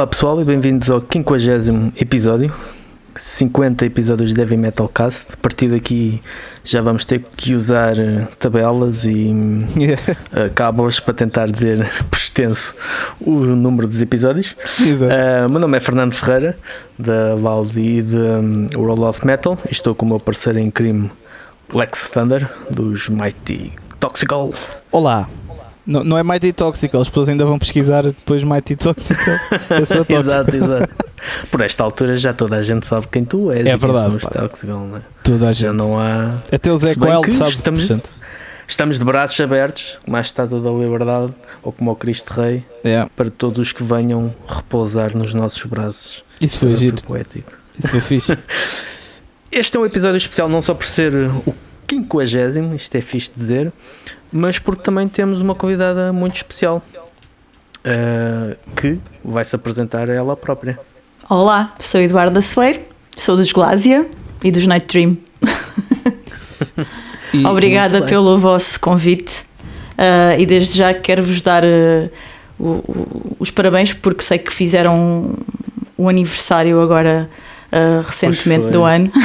Olá pessoal e bem-vindos ao 50 episódio. 50 episódios de Heavy Metal Cast. A partir daqui já vamos ter que usar eh, tabelas e cábulas para tentar dizer por extenso o número dos episódios. Exato. Uh, meu nome é Fernando Ferreira, da Valde e de um, World of Metal. E estou com o meu parceiro em crime, Lex Thunder, dos Mighty Toxical. Olá. Não, não é Mighty Toxical, as pessoas ainda vão pesquisar depois Mighty Toxical. Eu sou Toxical. exato, exato. Por esta altura já toda a gente sabe quem tu és É verdade. Toxical, não é? Toda a Já gente. não há. Até o Zé Coelho sabe. estamos- portanto, Estamos de braços abertos, como a estátua da liberdade, ou como o Cristo Rei, é, para todos os que venham repousar nos nossos braços. isso foi giro. poético. Isso foi fixe. Este é um episódio especial não só por ser o 50, isto é fixe dizer, mas porque também temos uma convidada muito especial eh, que vai se apresentar a ela própria. Olá, sou Eduardo Soeiro, sou dos Glásia e dos Night Dream. E- Obrigada pelo vosso convite ah, e desde já quero-vos dar ah, o- o- os parabéns porque sei que fizeram o aniversário agora ah, recentemente do ano.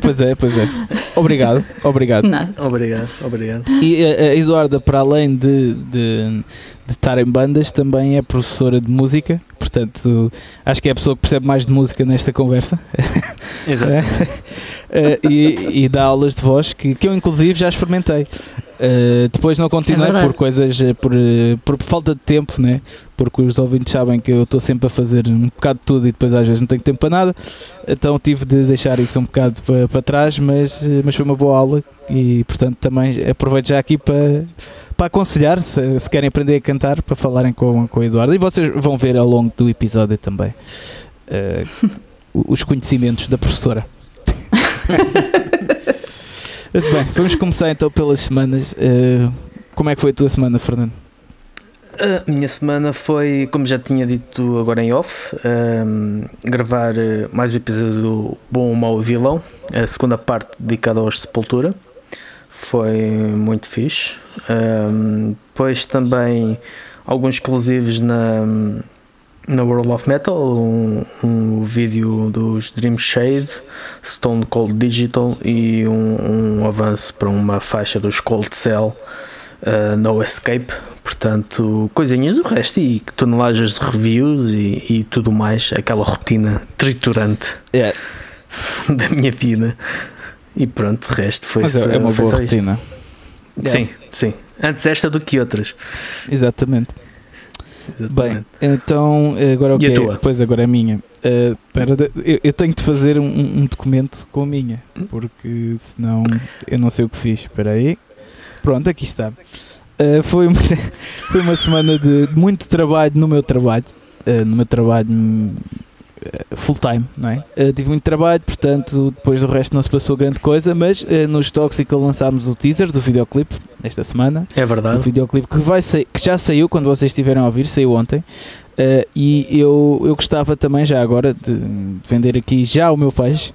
Pois é, pois é. Obrigado, obrigado. Nada. Obrigado, obrigado. E a, a Eduarda, para além de, de, de estar em bandas, também é professora de música. Portanto, acho que é a pessoa que percebe mais de música nesta conversa. Exato. Eh, e, e dá aulas de voz que, que eu inclusive já experimentei. Eh, depois não continuei É por coisas, eh, por, por falta de tempo, né? porque os ouvintes sabem que eu estou sempre a fazer um bocado de tudo e depois às vezes não tenho tempo para nada, então tive de deixar isso um bocado para, para trás, mas, mas foi uma boa aula e portanto também aproveito já aqui para, para aconselhar, se, se querem aprender a cantar, para falarem com, com o Eduardo e vocês vão ver ao longo do episódio também eh, os conhecimentos da professora. Bem, vamos começar então pelas semanas. Eh, como é que foi a tua semana, Fernando? A minha semana foi, como já tinha dito agora em off, ehm, gravar eh, mais um episódio do Bom, Mau Vilão, a segunda parte dedicada aos Sepultura. Foi muito fixe. Ehm, depois também alguns exclusivos na, na World of Metal, um, um vídeo dos Dream Shade, Stone Cold Digital e um, um avanço para uma faixa dos Cold Cell. Uh, no Escape, portanto, coisinhas do resto e tonelagens de reviews e, e tudo mais, aquela rotina triturante É, da minha vida. E pronto, o resto foi, mas é, é uma foi boa isto. rotina. Sim, sim. Antes esta do que outras. Exatamente. Bem, Exatamente. então agora o que tua? Pois agora é a minha. Eh, espera, de- eu, eu tenho de fazer um, um documento com a minha, porque senão eu não sei o que fiz. Espera aí. Pronto, aqui está. Eh, foi, uma, foi uma semana de muito trabalho no meu trabalho. eh, no meu trabalho hum, eh, full time, não é? Eh, tive muito trabalho, portanto, depois do resto não se passou grande coisa, mas eh, nos Tóxico lançámos o teaser do videoclipe esta semana É o verdade. videoclipe que, vai sair- que já saiu quando vocês estiverem a ouvir, saiu ontem. Eh, e eu, eu gostava também, já agora, de, de vender aqui já o meu peixe.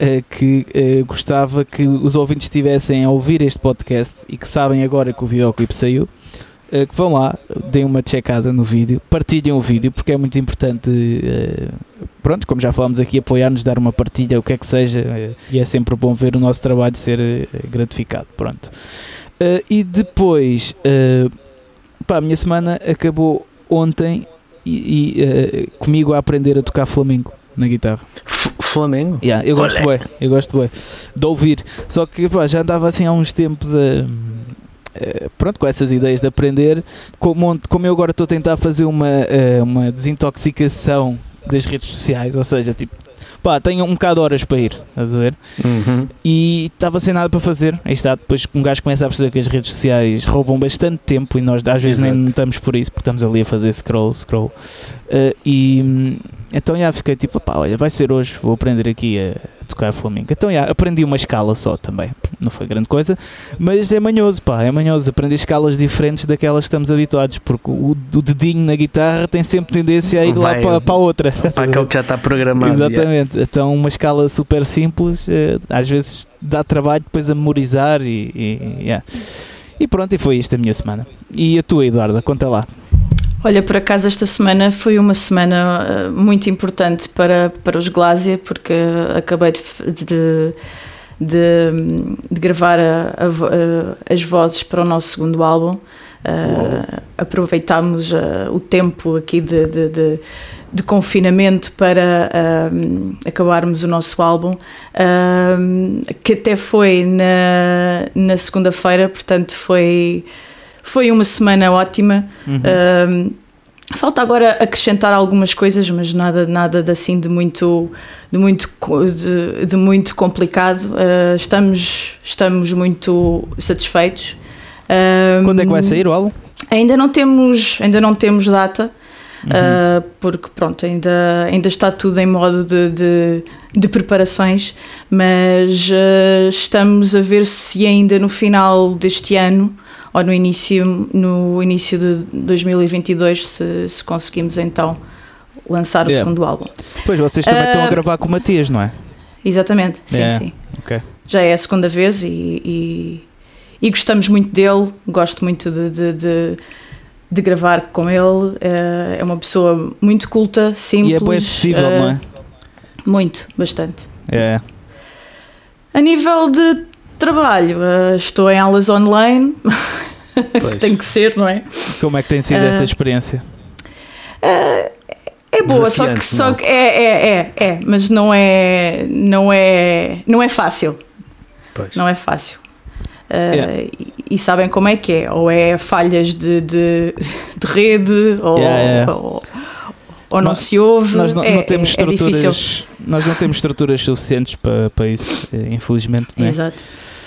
eh, que eh, gostava que os ouvintes estivessem a ouvir este podcast e que sabem agora que o videoclipe saiu, eh, que vão lá, deem uma checada no vídeo, partilhem o vídeo, porque é muito importante, eh, pronto, como já falámos aqui, apoiar-nos, dar uma partilha, o que é que seja, eh, e é sempre bom ver o nosso trabalho ser gratificado, pronto. E depois, pá, a minha semana acabou ontem e, e, comigo a aprender a tocar flamenco na guitarra. Flamengo? Yeah, eu gosto bué, eu gosto bué de ouvir. Só que pá, já andava assim há uns tempos a. a- Pronto, com essas ideias de aprender, como, como eu agora estou a tentar fazer uma, uh, uma desintoxicação das redes sociais, ou seja, tipo, pá, tenho um bocado de horas para ir, estás a ver? Uhum. e estava sem nada para fazer. Aí está, depois que um gajo começa a perceber que as redes sociais roubam bastante tempo e nós às vezes nem Exato. notamos por isso, porque estamos ali a fazer scroll, scroll. Uh, e hum, então já fiquei tipo, pá, olha, vai ser hoje, vou aprender aqui a, tocar flamenco. Então já aprendi uma escala só também, não foi grande coisa, mas é manhoso, pá, é manhoso aprender escalas diferentes daquelas que estamos habituados, porque o, o dedinho na guitarra tem sempre tendência a ir lá Vai. para, para a outra. Para aquele que já está programado. yeah. Exatamente, então uma escala super simples, eh, às vezes dá trabalho depois a memorizar e, e, yeah. e pronto, e foi isto a minha semana. E a tua, Eduarda, conta lá. Olha, por acaso esta semana foi uma semana uh, muito importante para, para os Glásia, porque acabei de, de, de, de gravar a, a, a, as vozes para o nosso segundo álbum. Uh, aproveitámos uh, o tempo aqui de, de, de, de confinamento para uh, acabarmos o nosso álbum, que até foi na, na segunda-feira, portanto foi, foi uma semana ótima. Uhum. Falta agora acrescentar algumas coisas, mas nada, nada de assim de muito, de muito, de, de muito complicado. estamos, estamos muito satisfeitos. Quando é que vai sair o álbum? Ainda não temos, ainda não temos data, uhum. uh, porque pronto, ainda, ainda está tudo em modo de, de, de preparações, mas uh, estamos a ver se ainda no final deste ano ou no início, no início de 2022 se, se conseguimos então lançar yeah. o segundo álbum. Pois, vocês também uh, estão a gravar com o Matias, não é? Exatamente, sim, yeah. sim. Okay. Já é a segunda vez e, e e gostamos muito dele, gosto muito de, de, de, de gravar com ele. É, é uma pessoa muito culta, simples. E é bem acessível, uh, não é? Muito, bastante. É. A nível de trabalho, uh, estou em aulas online. tem que ser, não é? Como é que tem sido uh, essa experiência? é boa, só que, só que é, é, é, é, mas não é, não é, não é fácil. Pois. Não é fácil. Yeah. e, e, sabem como é que é, ou é falhas de, de, de rede, ou, yeah, yeah. ou, ou não nós, se ouve. Nós não, é, não temos é, é estruturas, nós não temos estruturas suficientes para, para isso, eh, infelizmente. Né? Exato.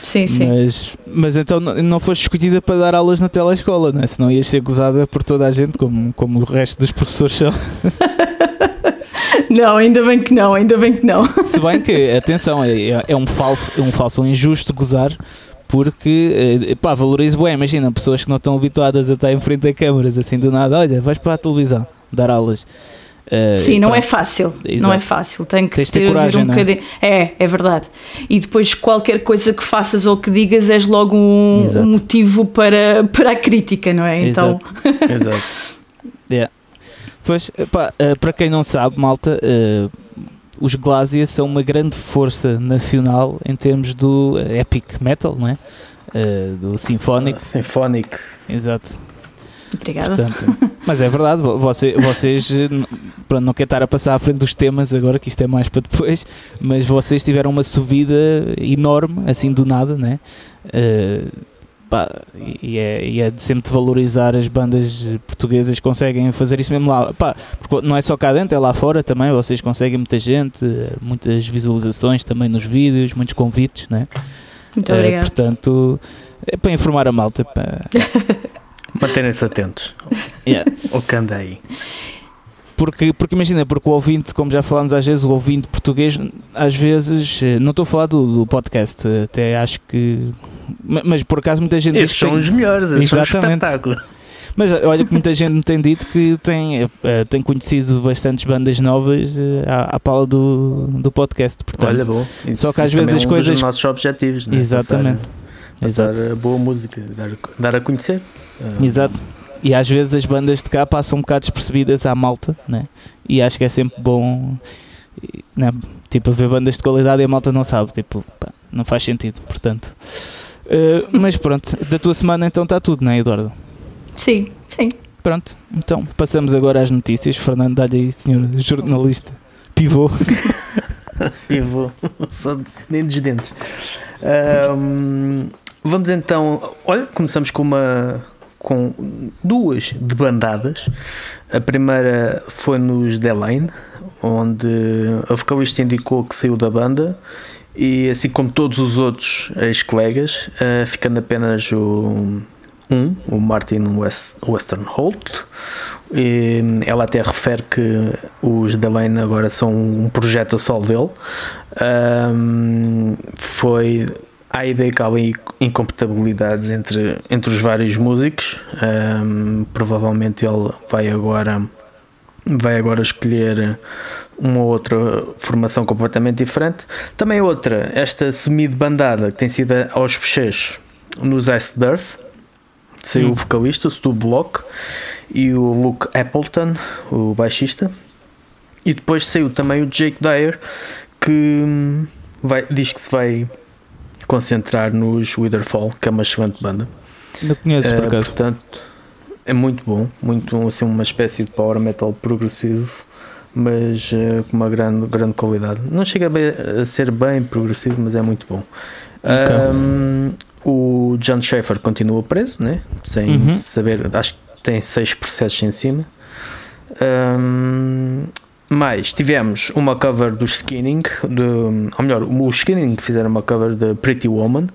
Sim, sim. Mas, mas então não foste escolhida para dar aulas na telescola, né? senão ias ser gozada por toda a gente, como, como o resto dos professores são. Não, ainda bem que não, ainda bem que não. Se bem que, atenção, é, é um falso, é um falso injusto gozar, porque eh, pá, valorizo bem, imagina pessoas que não estão habituadas a estar em frente a câmaras assim do nada, olha, vais para a televisão dar aulas. Uh, Sim, não é fácil, Exato. não é fácil, tem que Tens ter, ter coragem, um é? bocadinho. É, é verdade. E depois qualquer coisa que faças ou que digas és logo um, um motivo para, para a crítica, não é? Então. Exato. Exato. yeah. Pois, pá, uh, para quem não sabe, malta, uh, os Glásia são uma grande força nacional em termos do eh, epic metal, não é? Uh, do Symphonic. Uh, symphonic. Exato. Obrigada. Portanto, mas é verdade, você, vocês pronto, não quero estar a passar à frente dos temas agora, que isto é mais para depois, mas vocês tiveram uma subida enorme, assim do nada, né? Uh, pá, e, é, e é de sempre de valorizar as bandas portuguesas que conseguem fazer isso mesmo lá. Pá, porque não é só cá dentro, é lá fora também. Vocês conseguem muita gente, muitas visualizações também nos vídeos, muitos convites, né? Muito uh, obrigado. Portanto, é para informar a malta. Para... Manterem-se atentos yeah. ao que anda aí. Porque, porque imagina, porque o ouvinte, como já falámos às vezes, o ouvinte português, às vezes, eh, não estou a falar do, do podcast, até acho que. Mas por acaso muita gente. Esses são tem... os melhores, esses Exatamente. são um espetáculo. Mas olha que muita gente me tem dito que tem, tem conhecido bastantes bandas novas à, à pala do, do podcast. Portanto, olha, bom. Isso, só que às vezes é um as coisas. Dos nossos objetivos, né? Exatamente. Passar, passar boa música, dar, dar a conhecer. Uh, Exato. E às vezes as bandas de cá passam um bocado despercebidas à malta, né? E acho que é sempre bom, né? tipo, ver bandas de qualidade e a malta não sabe, tipo, pá, não faz sentido, portanto. Uh, mas pronto, da tua semana então está tudo, não é, Eduardo? Sim, sim. Pronto, então passamos agora às notícias. Fernando, dá-lhe aí, senhor jornalista, pivô. pivô, só nem dos dentes. Um, vamos então, olha, começamos com uma com duas debandadas. A primeira foi nos Delane, onde a vocalista indicou que saiu da banda e assim como todos os outros ex-colegas, uh, ficando apenas o um, o Martin West, Western Holt. E ela até refere que os Delane agora são um projeto a solo dele. Um, foi há ideia que há incompatibilidades entre, entre os vários músicos. Um, provavelmente ele vai agora vai agora escolher uma outra formação completamente diferente. Também outra, esta semi-bandada que tem sido aos fecheiros nos Ice Earth, saiu Hum. o vocalista, o Stu Block, e o Luke Appleton, o baixista. E depois saiu também o Jake Dyer, que hum, vai, diz que se vai concentrar nos Witherfall, que é uma excelente banda. Não conheço por Eh, acaso. portanto, é muito bom, muito assim uma espécie de power metal progressivo, mas eh, com uma grande, grande qualidade. Não chega a, a ser bem progressivo, mas é muito bom. Um, o John Schaefer continua preso, né? sem Uhum. saber, acho que tem seis processos em cima. Um, mais tivemos uma cover do Skinning, do, ou melhor, o Skinning fizeram uma cover de Pretty Woman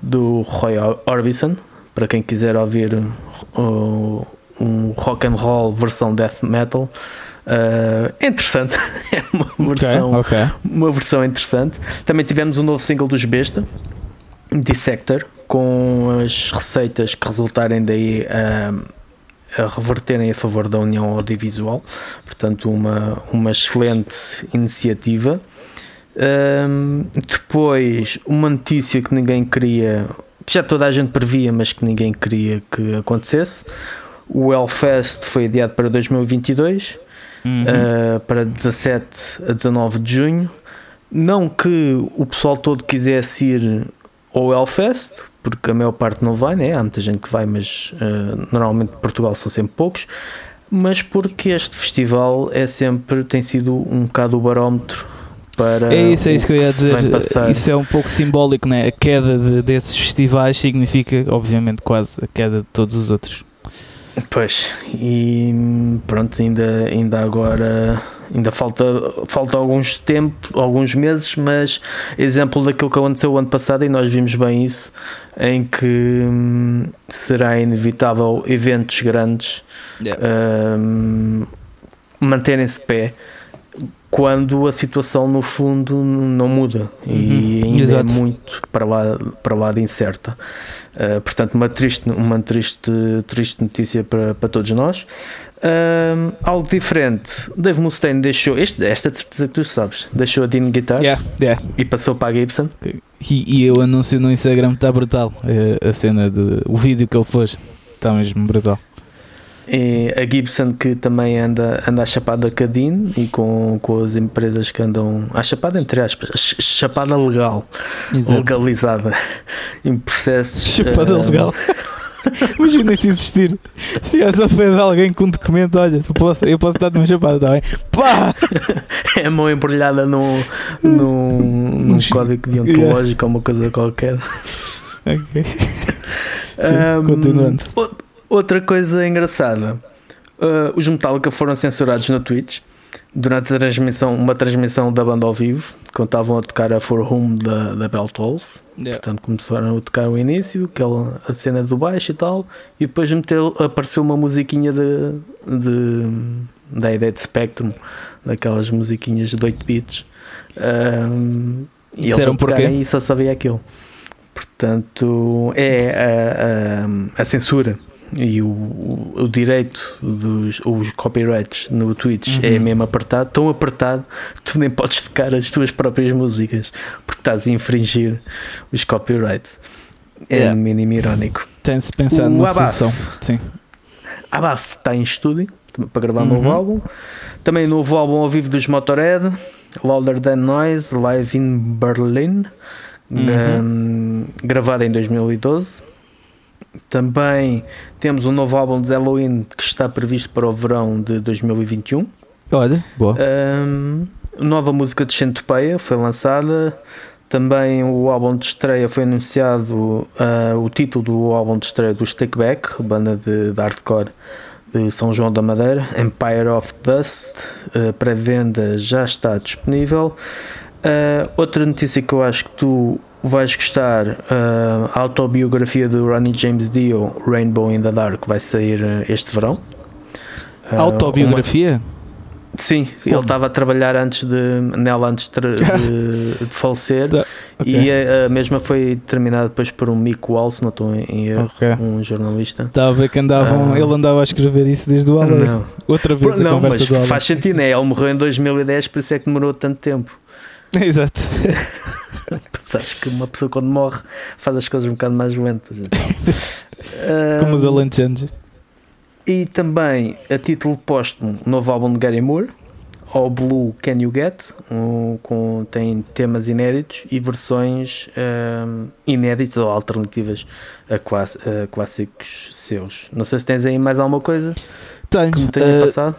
do Roy Orbison. Para quem quiser ouvir uh, um rock and roll versão death metal, uh, é interessante. é uma versão, Ok, ok. uma versão interessante. Também tivemos um novo single dos Besta, Dissector, com as receitas que resultarem daí ah, a reverterem a favor da União Audiovisual. Portanto, uma, uma excelente iniciativa. Ahm, depois, uma notícia que ninguém queria, que já toda a gente previa, mas que ninguém queria que acontecesse. O Hellfest foi adiado para 2022 Uhum. uh, para 17 a 19 de junho. Não que o pessoal todo quisesse ir ao Hellfest, porque a maior parte não vai, né? há muita gente que vai, mas uh, normalmente Portugal são sempre poucos. Mas porque este festival é sempre tem sido um bocado o barómetro para É isso, é isso o que eu ia dizer. Isso é um pouco simbólico, né? A queda de- desses festivais significa, obviamente, quase a queda de todos os outros. Pois, e pronto, ainda, ainda agora ainda falta, falta alguns tempo, alguns meses, mas exemplo daquilo que aconteceu o ano passado e nós vimos bem isso, em que hum, será inevitável eventos grandes hum, manterem-se de pé quando a situação no fundo não muda e Uhum, ainda exato. é muito para lá, para lá de incerta. Uh, portanto, uma triste, uma triste, triste notícia para, para todos nós. Um, algo diferente, Dave Mustaine deixou, este, esta de certeza que tu sabes, deixou a Dean Guitars Yeah, yeah. e passou para a Gibson. E, e o anúncio no Instagram está brutal. Eh, a cena de. O vídeo que ele pôs está mesmo brutal. E a Gibson que também anda, anda à chapada Dean e com, com as empresas que andam à chapada, entre aspas, ch- chapada legal, Exato. legalizada em processos. Chapada uh, legal. Imagina se existir. Chegares ao pé de alguém com um documento, olha, eu posso, eu posso dar-te uma chapada, está bem? Pá! É a mão embrulhada num, num, num código deontológico ou uma coisa qualquer. Ok. Ahm, continuando. Outra coisa engraçada: ah, os Metallica foram censurados na Twitch durante a transmissão, uma transmissão da banda ao vivo, quando estavam a tocar a For Whom da, da Bell Tolls. Portanto, começaram a tocar o início, aquela, a cena do baixo e tal, e depois meteu, apareceu uma musiquinha de, de, da ideia de Spectrum, daquelas musiquinhas de 8 bits. E eles Disseram porquê? e só sabia aquilo. Portanto, é a, a, a censura e o, o, o direito dos os copyrights no Twitch é Uhum. mesmo apertado, tão apertado que tu nem podes tocar as tuas próprias músicas porque estás a infringir os copyrights. É Yeah. um mínimo irónico. Tem-se pensado numa Abaf. solução. Sim. A BAF está em estúdio para gravar um Uhum. novo álbum. Também novo álbum ao vivo dos Motorhead, Louder Than Noise, Live in Berlin, Uhum. um, gravado em 2012. Também temos um novo álbum de Halloween que está previsto para o verão de 2021. Olha, boa. Um, nova música de Centopeia foi lançada. Também o álbum de estreia foi anunciado. uh, o título do álbum de estreia do Stick Back, banda de, de hardcore de São João da Madeira, Empire of Dust. Uh, Pré-venda já está disponível. Uh, outra notícia que eu acho que tu vais gostar: uh, a autobiografia do Ronnie James Dio, Rainbow in the Dark, vai sair uh, este verão. Uh, uma- Autobiografia? Sim, ele estava a trabalhar antes de, nela antes de, de- de falecer Tá, Ok. e a, a mesma foi terminada depois por um Mick Wall, se não estou em, erro, Ok. um jornalista. Estava a ver que andavam, Ah. ele andava a escrever isso desde o Além. Não, Outra vez a não conversa mas do Além. faz sentido, né? ele morreu em 2010, por isso é que demorou tanto tempo. Exato. Sabes que uma pessoa quando morre faz as coisas um bocado mais lentas. Como os Um, alentejanos. E também, a título póstumo, o novo álbum de Gary Moore, All Blue Can You Get, um, com, tem temas inéditos e versões um, inéditas ou alternativas a, class- a clássicos seus. Não sei se tens aí mais alguma coisa que me Tenho. tenha eh, passado.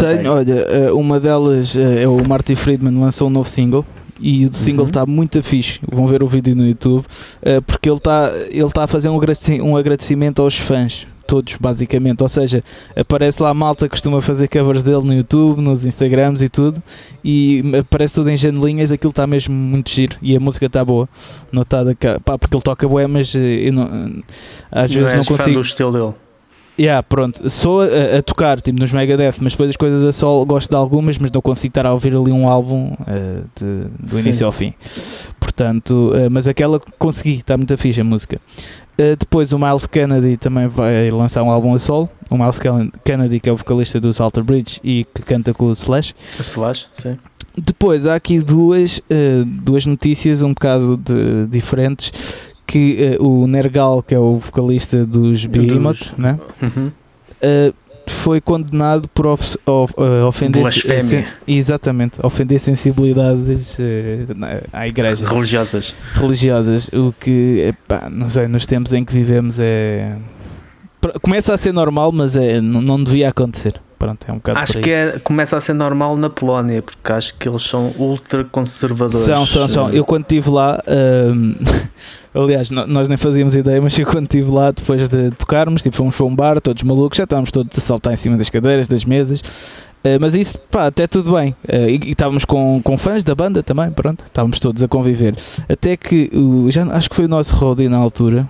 Tenho, olha, eh, uma delas eh, é o Marty Friedman lançou um novo single e o single Uhum. está muito fixe. Vão ver o vídeo no YouTube eh, porque ele está ele tá a fazer um agradeci- agradecimento aos fãs. Todos, basicamente, ou seja, aparece lá a malta que costuma fazer covers dele no YouTube, nos Instagrams e tudo, e aparece tudo em janelinhas. Aquilo está mesmo muito giro e a música está boa. Notada cá, pá, porque ele toca bué, mas eu não, às não vezes não és fã consigo. do estilo dele. Yeah, pronto, sou a, a tocar tipo, nos Megadeth, mas depois as coisas a solo gosto de algumas, mas não consigo estar a ouvir ali um álbum eh, de- do Sim. início ao fim. Portanto, eh, mas aquela consegui, está muito fixe a música. Eh, depois o Miles Kennedy também vai lançar um álbum a solo. O Miles Ken- Kennedy, que é o vocalista dos Alter Bridge e que canta com o Slash. O Slash, sim. Depois há aqui duas, duas notícias um bocado de- diferentes. Que eh, o Nergal, que é o vocalista dos Behemoth, né? Uhum. Uh, foi condenado por of, of, uh, ofender sen- exatamente ofender sensibilidades uh, à igreja Religiosas. religiosas o que epá, não sei nos tempos em que vivemos é começa a ser normal mas é não, não devia acontecer pronto é um bocado Acho que é- começa a ser normal na Polónia, porque acho que eles são ultra conservadores. São, são, são. Eu quando estive lá, hum, aliás, nós nem fazíamos ideia, mas eu quando estive lá, depois de tocarmos, tipo, fomos para um bar, todos malucos, já estávamos todos a saltar em cima das cadeiras, das mesas. Uh, mas isso, pá, até tudo bem. Uh, e, e estávamos com, com fãs da banda também, pronto, estávamos todos a conviver. Até que, o, já acho que foi o nosso roadie na altura,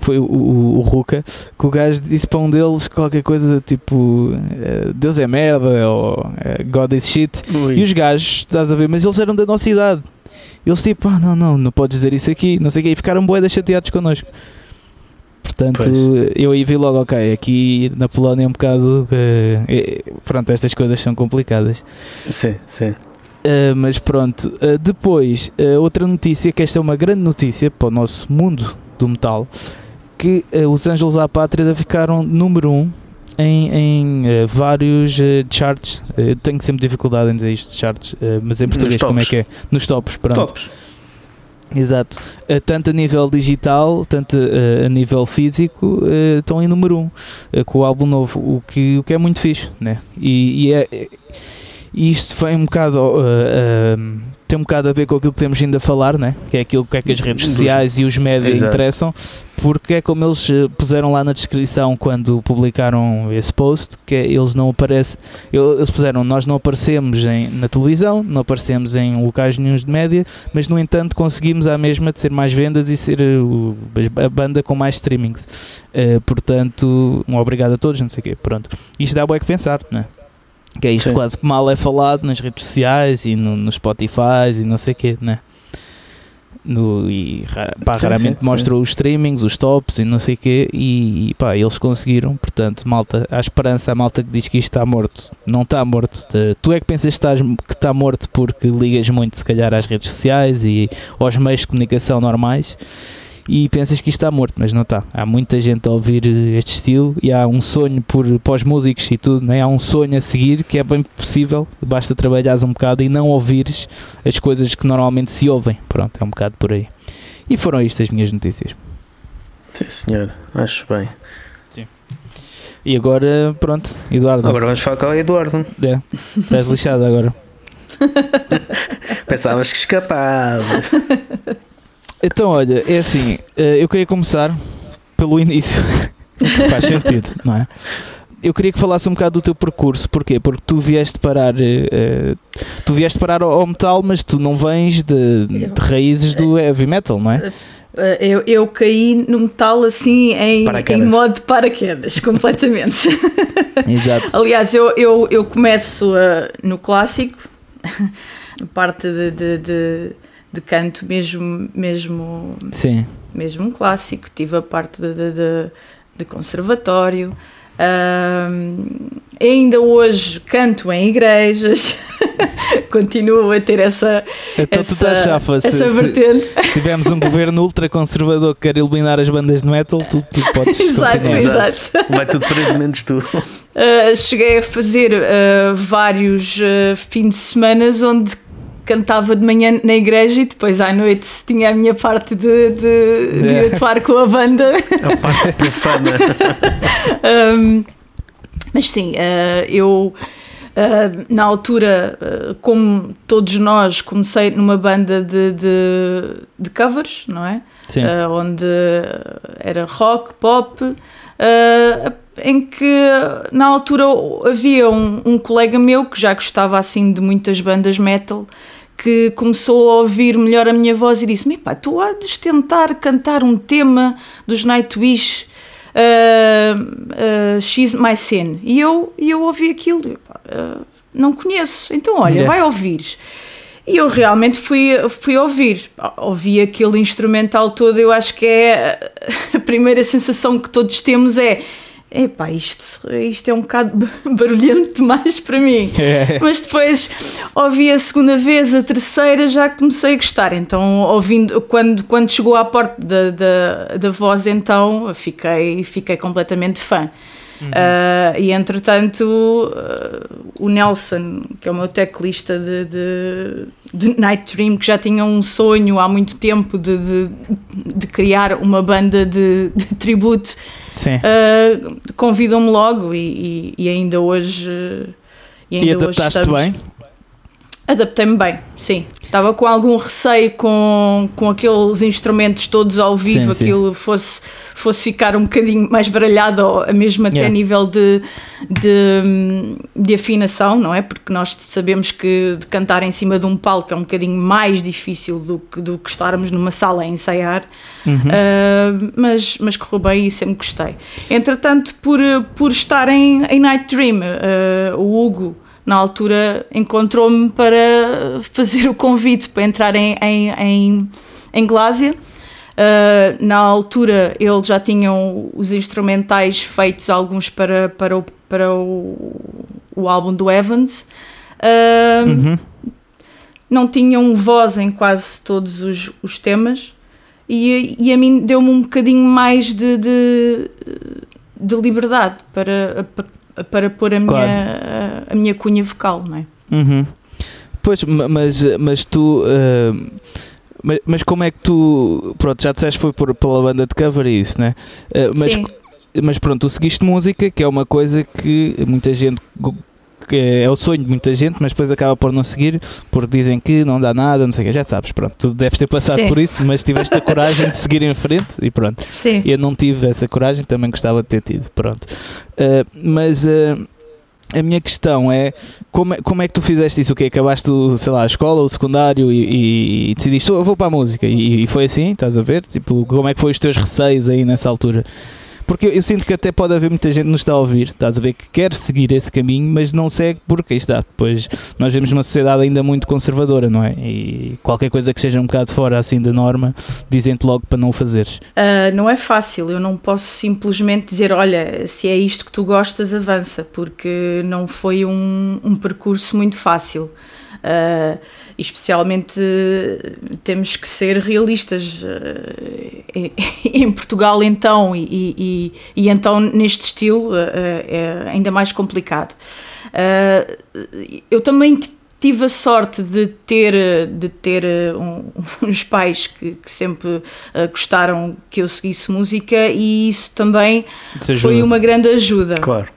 foi o, o, o Ruka, que o gajo disse para um deles qualquer coisa tipo eh, Deus é merda ou eh, God is shit. Ui. E os gajos, estás a ver, mas eles eram da nossa idade. Eles tipo, ah, não, não, não podes dizer isso aqui, não sei o quê, e ficaram boedas chateados connosco. Portanto, Pois. eu aí vi logo, ok, aqui na Polónia é um bocado. eh, pronto, estas coisas são complicadas. Sim, sim. Uh, mas pronto, uh, depois, uh, outra notícia, que esta é uma grande notícia para o nosso mundo do metal, que uh, os Anjos à Pátria ficaram número 1 um em, em uh, vários uh, charts. Eu tenho sempre dificuldade em dizer isto, charts, mas em português como é que é? Nos tops, pronto. Tops. Exato. Tanto a nível digital, tanto a nível físico, estão em número 1 um, com o álbum novo, o que, o que é muito fixe, né? E, e é, e isto foi um bocado. uh, uh, tem um bocado a ver com aquilo que temos vindo a falar, né? que é aquilo que é que as redes sociais e os médias Exato. interessam, porque é como eles uh, puseram lá na descrição quando publicaram esse post, que é, eles não aparecem, eles puseram, nós não aparecemos em, na televisão, não aparecemos em locais nenhums de média, mas no entanto conseguimos à mesma ter mais vendas e ser uh, o- a banda com mais streamings. Uh, portanto, um obrigado a todos, não sei o quê, pronto. Isto dá bué que pensar, né? Que é isto Sim. quase que mal é falado nas redes sociais e no, no Spotify e não sei o quê, né? No, e pá, Sim, raramente sim, mostram os streamings, os tops e não sei o quê, e, pá, eles conseguiram. Portanto, malta, há esperança, a malta que diz que isto está morto, não está morto. Tu é que pensas que, estás, que está morto porque ligas muito, se calhar, às redes sociais e aos meios de comunicação normais e pensas que isto está morto, mas não está. Há muita gente a ouvir eh, este estilo e há um sonho por, para os músicos e tudo, né? há um sonho a seguir que é bem possível, basta trabalhares um bocado e não ouvires as coisas que normalmente se ouvem. Pronto, é um bocado por aí. E foram isto as minhas notícias. Sim, senhor. Acho bem. E agora, pronto, Eduardo, Agora vamos falar com o Eduardo. é, estás lixado agora. Pensavas que escapava. Então, olha, é assim, eh, eu queria começar pelo início, faz sentido, não é? Eu queria que falasse um bocado do teu percurso, porquê? Porque tu vieste parar, eh, eh, tu vieste parar ao, metal, mas tu não vens de, de raízes do heavy metal, não é? Eu, eu caí no metal assim em, Paraquedas. em modo de paraquedas, completamente. Exato. Aliás, eu, eu, eu começo uh, no clássico, na parte de, de, de, de canto, mesmo, mesmo, Sim, mesmo um clássico. Tive a parte de, de, de- de conservatório. Ainda hoje canto em igrejas. continuo a ter essa, então, essa, chafa. Se, essa se, vertente. se tivermos um governo ultraconservador que quer eliminar as bandas de metal, tu, tu podes exato, continuar. exato. Vai tudo preso menos tu. Uh, cheguei a fazer uh, vários uh, fins de semana onde cantava de manhã na igreja e depois à noite tinha a minha parte de, de, de ir Yeah. atuar com a banda. A parte profana. Um, mas sim, uh, eu uh, na altura, uh, como todos nós, comecei numa banda de, de, de covers, não é? Sim. Uh, onde era rock, pop, uh, em que na altura havia um, um colega meu que já gostava assim de muitas bandas metal que começou a ouvir melhor a minha voz e disse-me: pá, tu há de tentar cantar um tema dos Nightwish, uh, uh, She's My Sin. E eu, eu ouvi aquilo, pá, uh, não conheço, então olha, Yeah. vai ouvir. E eu realmente fui, fui ouvir. Ouvi aquele instrumental todo, eu acho que é a primeira sensação que todos temos é epá, isto, isto é um bocado barulhento demais para mim. É. Mas depois ouvi a segunda vez, a terceira, já comecei a gostar. Então, ouvindo, quando, quando chegou à parte da, da, da voz, então fiquei, fiquei completamente fã. Uh, e entretanto, uh, o Nelson, que é o meu teclista de, de, de Night Dream, que já tinha um sonho há muito tempo de, de, de criar uma banda de, de tributo, uh, convidou-me logo e, e, e ainda hoje. E ainda hoje adaptaste estamos- bem? Adaptei-me bem, sim. Estava com algum receio com, com aqueles instrumentos todos ao vivo, Sim, sim. aquilo fosse, fosse ficar um bocadinho mais baralhado, ou mesmo até a Yeah. nível de, de, de afinação, não é? Porque nós sabemos que de cantar em cima de um palco é um bocadinho mais difícil do que, do que estarmos numa sala a ensaiar. Uhum. Uh, mas, mas correu bem e sempre gostei. Entretanto, por, por estar em, em Night Dream, uh, o Hugo, na altura, encontrou-me para fazer o convite para entrar em, em, em, em Glásia. Uh, na altura, eles já tinham os instrumentais feitos, alguns para, para, o, para o, o álbum do Evans. Uh, Uhum. não tinham voz em quase todos os, os temas e, e a mim deu-me um bocadinho mais de, de, de liberdade para, para, para pôr a minha, Claro. a, a minha cunha vocal, não é? Uhum. Pois, ma- mas, mas tu. ah, mas, mas como é que tu. Pronto, já disseste que foi por, pela banda de cover e isso, né? Ah, mas, Sim, mas pronto, tu seguiste música, que é uma coisa que muita gente. Que é o sonho de muita gente, mas depois acaba por não seguir porque dizem que não dá nada, não sei o que, já sabes, pronto, tu deves ter passado Sim. por isso, mas tiveste a coragem de seguir em frente e pronto. sim. Eu não tive essa coragem, também gostava de ter tido, pronto. Uh, mas uh, a minha questão é como, é como é que tu fizeste isso? O que Acabaste, sei lá, a escola, o secundário e, e, e decidiste, "Oh, eu vou para a música e, e foi assim, estás a ver? Tipo, como é que foi os teus receios aí nessa altura? Porque eu, eu sinto que até pode haver muita gente que nos está a ouvir, estás a ver, que quer seguir esse caminho, mas não segue porque aí está. Depois nós vemos uma sociedade ainda muito conservadora, não é? E qualquer coisa que seja um bocado fora assim da norma, dizem-te logo para não o fazeres. Ah, não é fácil, eu não posso simplesmente dizer, olha, se é isto que tu gostas, avança, porque não foi um, um percurso muito fácil. Ah, especialmente eh, temos que ser realistas eh, em- em Portugal então e, e- e então neste estilo eh, é ainda mais complicado. Eu também tive a sorte de ter, eh, de ter eh, um- uns pais que, que sempre eh, gostaram que eu seguisse música e isso também foi uma grande ajuda. Claro.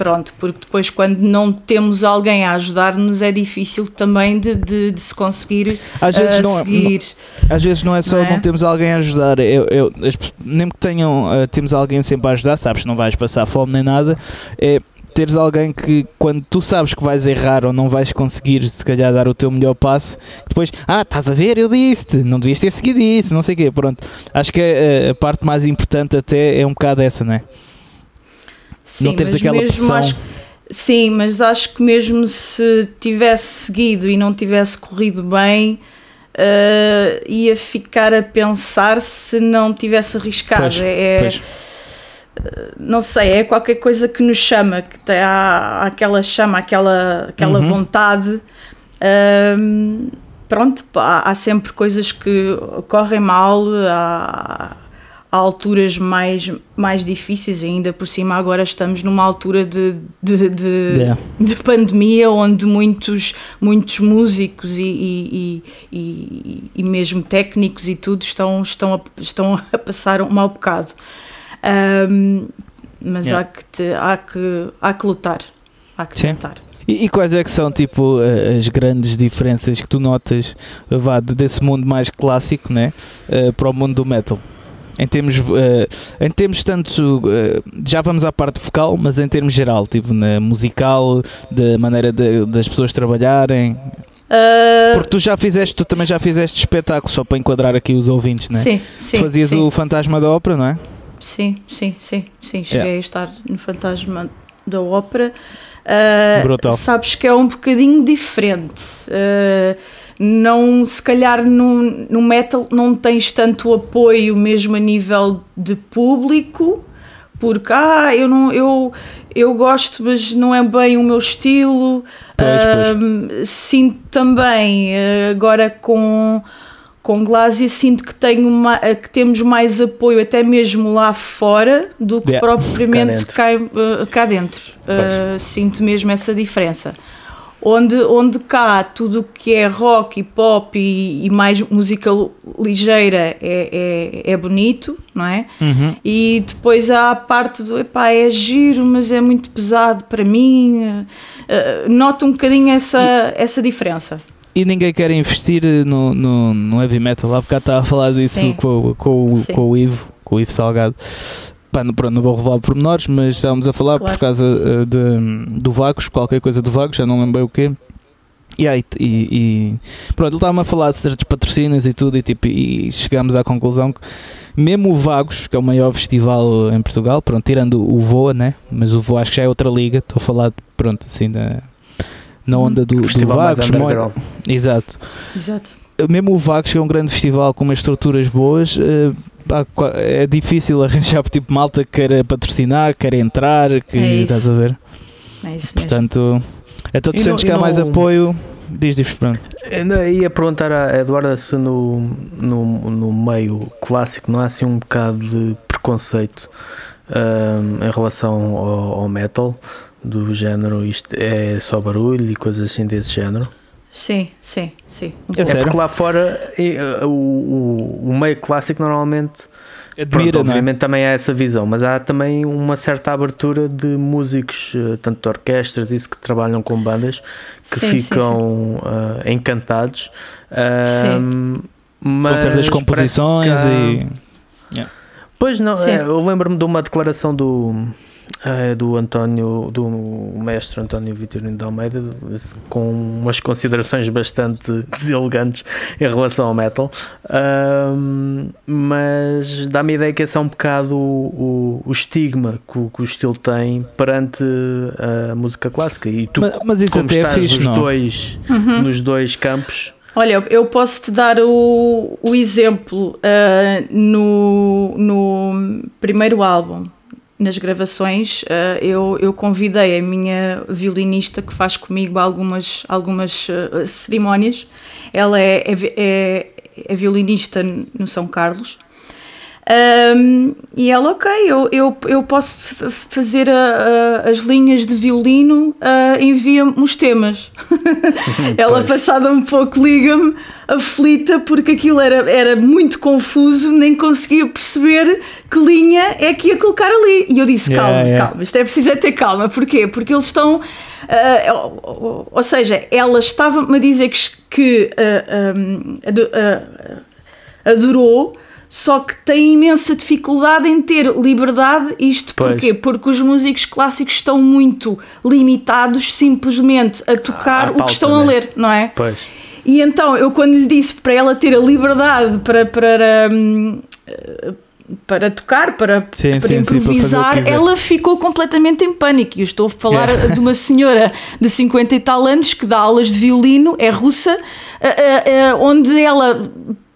Pronto, porque depois quando não temos alguém a ajudar-nos é difícil também de, de- de se conseguir Às vezes eh, não, é- seguir. Às vezes não é só Não não, é? temos alguém a ajudar, eu, eu, mesmo que tenham, uh, temos alguém sempre a ajudar, sabes que não vais passar fome nem nada, é teres alguém que quando tu sabes que vais errar ou não vais conseguir se calhar dar o teu melhor passo, depois, ah, estás a ver, eu disse-te, não devias ter seguido isso, não sei o quê, pronto. Acho que a, a parte mais importante até é um bocado essa, não é? Sim, não teres mas aquela pressão. acho- sim, mas acho que mesmo se tivesse seguido e não tivesse corrido bem, eh, ia ficar a pensar se não tivesse arriscado. Pois, é, pois. não sei, é qualquer coisa que nos chama, que tem, há, há aquela chama, aquela, aquela Uhum. vontade Um, pronto, há, há, sempre coisas que correm mal, há, há, alturas mais, mais difíceis, ainda por cima agora estamos numa altura de, de, de, yeah. de pandemia onde muitos, muitos músicos e, e, e, e, mesmo técnicos e tudo estão, estão, a, estão a passar um mau bocado. Um, mas yeah. há, que te, há, que, há que lutar. Há que Sim. lutar. E, e, quais é que são, tipo, as grandes diferenças que tu notas, vá, desse mundo mais clássico, né, uh, para o mundo do metal? Em termos, uh, em termos tanto, uh, já vamos à parte vocal, mas em termos geral, tipo, na musical, da maneira de, das pessoas trabalharem, Uh, Porque tu já fizeste, tu também já fizeste espetáculos, só para enquadrar aqui os ouvintes, não é? Sim, sim. Fazias sim. o Fantasma da Ópera, não é? Sim, sim, sim, sim. Cheguei yeah. a estar no Fantasma da Ópera. Uh, Brutal. Sabes que é um bocadinho diferente. Uh, não, se calhar no, no metal não tens tanto apoio mesmo a nível de público, porque ah, eu não eu, eu gosto, mas não é bem o meu estilo. Pois, pois. sinto também agora com com Glásia sinto que, tenho que temos mais apoio até mesmo lá fora do que yeah. propriamente cá dentro, cá, uh, cá dentro. Uh, sinto mesmo essa diferença onde, onde cá tudo o que é rock e pop e, e, mais música ligeira é, é, é bonito, não é? Uhum. E depois há a parte do epá, é giro, mas é muito pesado para mim. Uh, noto um bocadinho essa, essa diferença e ninguém quer investir no, no, no heavy metal. Há bocado estava a falar disso com, com, com o Ivo, com o Ivo Salgado. Pá, não, pronto, não vou revelar pormenores, mas estávamos a falar claro. por causa uh, de, do Vagos, qualquer coisa do Vagos, já não lembro o quê. E, aí, e, e pronto, ele estava-me a falar de certos patrocínios e tudo, e, tipo, e chegámos à conclusão que mesmo o Vagos, que é o maior festival em Portugal, pronto, tirando o Voa, né? Mas o Voa acho que já é outra liga, estou a falar, pronto, assim, da, na uhum. onda do, do Vagos. Exato. Exato. Mesmo o Vagos, que é um grande festival com umas estruturas boas, uh, é difícil arranjar tipo malta que queira patrocinar, queira entrar, que é estás a ver. É isso Portanto, mesmo. então tu sentes que há mais apoio. Diz, diz, pronto. Ainda ia perguntar à Eduarda se no, no, no meio clássico não há assim um bocado de preconceito um, em relação ao, ao metal do género isto é só barulho e coisas assim desse género? Sim, sim, sim. é, é porque lá fora o, o, o meio clássico normalmente Admira, pronto, é? obviamente é? também há essa visão, mas há também uma certa abertura de músicos, eh, tanto de orquestras, isso que trabalham com bandas, que sim, ficam sim, sim. Uh, encantados. Uh, mas com certas composições e. Yeah. Pois não, é, eu lembro-me de uma declaração do é do António, do mestre António Vitorino de Almeida, com umas considerações bastante deselegantes em relação ao metal, um, mas dá-me a ideia que esse é um bocado o, o estigma que o, que o, estilo tem perante a música clássica. E tu, mas, mas isso como até é estás é fixe, nos, dois, uhum. nos dois campos. Olha, eu posso te dar o, o exemplo uh, no, no primeiro álbum nas gravações, uh, eu, eu convidei a minha violinista que faz comigo algumas, algumas uh, cerimónias. Ela é, é, é, é violinista no São Carlos um, e ela, ok, eu, eu, eu posso fazer a, a, as linhas de violino, uh, envia-me os temas. ela, passada um pouco, liga-me aflita porque aquilo era, era muito confuso, nem conseguia perceber que linha é que ia colocar ali. E eu disse: calma, yeah, yeah. calma, isto é preciso é ter calma. Porquê? Porque eles estão. Uh, ou seja, ela estava-me a dizer que, que uh, um, adorou só que tem imensa dificuldade em ter liberdade. Isto pois. porquê? Porque os músicos clássicos estão muito limitados simplesmente a tocar ah, a o que estão né? a ler, não é? Pois. E então eu, quando lhe disse para ela ter a liberdade para. para hum, para tocar, para, sim, para sim, improvisar, sim, para ela ficou completamente em pânico. E eu estou a falar yeah. de uma senhora de 50 e tal anos que dá aulas de violino, é russa, uh, uh, uh, onde ela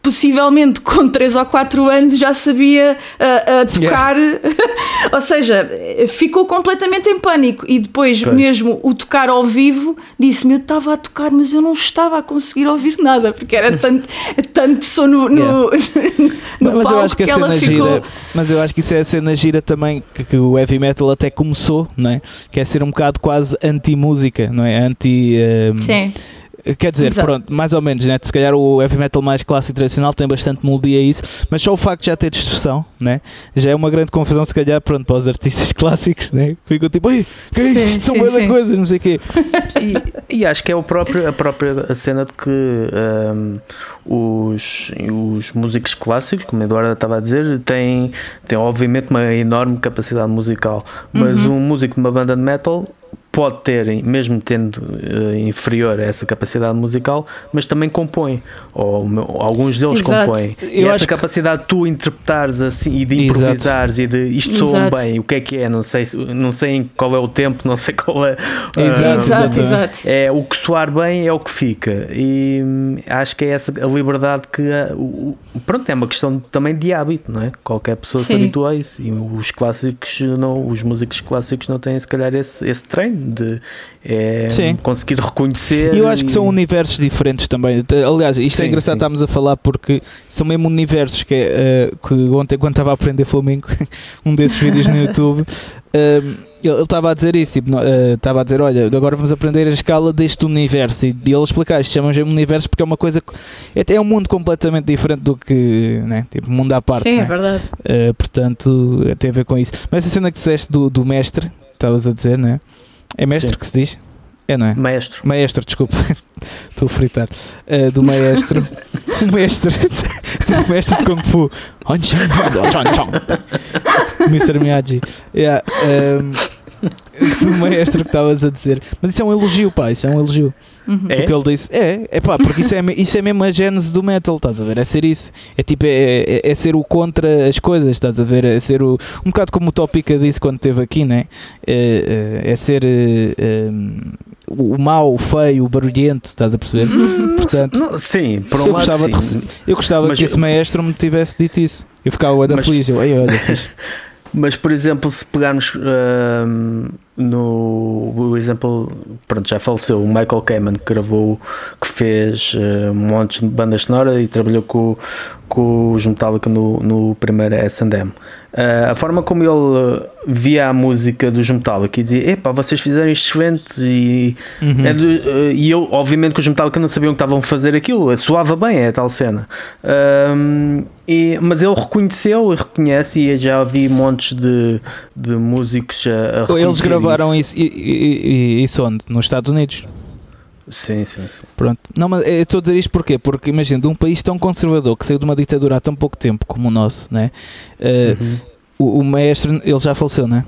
possivelmente com 3 ou 4 anos já sabia uh, uh, tocar, yeah. ou seja, ficou completamente em pânico e depois pois. mesmo o tocar ao vivo disse-me eu estava a tocar mas eu não estava a conseguir ouvir nada porque era tanto, tanto som no, no, no mas eu acho que, que a ela cena ficou... gira, mas eu acho que isso é a cena gira também que, que, o heavy metal até começou, não é? Que é ser um bocado quase anti-música, não é? Anti... Um, Sim Quer dizer, Exato. pronto, mais ou menos, né? se calhar o heavy metal mais clássico e tradicional tem bastante melodia a isso, mas só o facto de já ter distorção né? já é uma grande confusão, se calhar, pronto, para os artistas clássicos, né? ficam tipo, Ei, que é isto? São muitas coisas, não sei o quê. E, e, acho que é o próprio, a própria cena de que um, os, os músicos clássicos, como a Eduardo estava a dizer, têm, têm obviamente uma enorme capacidade musical, mas uhum. um músico de uma banda de metal pode ter, mesmo tendo uh, inferior a essa capacidade musical, mas também compõe, ou, ou alguns deles Exato. compõem. Eu e essa capacidade de tu interpretares assim e de improvisares Exato. e de isto soa bem, o que é que é, não sei, não sei qual é o tempo, não sei qual é. Uh, exato, exato. É o que soar bem é o que fica. E hum, acho que é essa a liberdade que uh, pronto, é uma questão também de hábito, não é? Qualquer pessoa Sim. se habitua a isso. E os clássicos não, os músicos clássicos não têm se calhar esse, esse treino de é, conseguir reconhecer. E eu acho e... que são universos diferentes também. Aliás, isto é sim, é engraçado, sim. estamos a falar porque são mesmo universos que, uh, que ontem, quando estava a aprender Flamengo, um desses vídeos no YouTube. Uh, ele estava a dizer isso, tipo, estava uh, a dizer, olha, agora vamos aprender a escala deste universo e, e ele explicar isto, chamamos de universo porque é uma coisa, é, é um mundo completamente diferente do que, né, tipo, mundo à parte. Sim, né? é verdade. Uh, portanto, tem a ver com isso. Mas a cena que disseste do, do mestre, estavas a dizer, né? É mestre Sim. que se diz? É, não é? Maestro. Maestro, desculpa. Estou a fritar. Uh, do maestro. o mestre. do mestre de Kung Fu. Mr. Miyagi. Yeah, um, do maestro que estavas a dizer. Mas isso é um elogio, pá. Isso é um elogio. Uhum. É? O que ele disse. É, é pá, porque isso é, isso é mesmo a gênese do metal, estás a ver? É ser isso. É tipo, é, é, é ser o contra as coisas, estás a ver? É ser o. Um bocado como o Tópica disse quando esteve aqui, né? É, é, é ser. É, o mau, o feio, o barulhento, estás a perceber? Hum, Portanto, não, sim, por um eu lado, gostava, sim. De, eu gostava Mas que esse maestro me tivesse dito isso. Eu ficava da feliz, eu, olha, Mas, por exemplo, se pegarmos uh, no o exemplo, pronto, já faleceu o Michael Kamen, que gravou, que fez uh, montes de bandas sonoras e trabalhou com, com os Metallica no, no primeiro S&M. Uh, a forma como ele via a música dos Metallica e dizia, epá, vocês fizeram isto excelente e, uhum. é do, uh, e eu, obviamente que os Metallica não sabiam que estavam a fazer aquilo, soava bem é a tal cena. Uh, e, mas ele reconheceu e reconhece e já vi montes de, de músicos a, a Eles gravaram isso, isso, isso onde? Nos Estados Unidos? Sim, sim, sim. Pronto. Não, mas eu estou a dizer isto porquê? Porque imagina, de um país tão conservador que saiu de uma ditadura há tão pouco tempo como o nosso, né? Uh, uhum. o, o, maestro, ele já faleceu, né?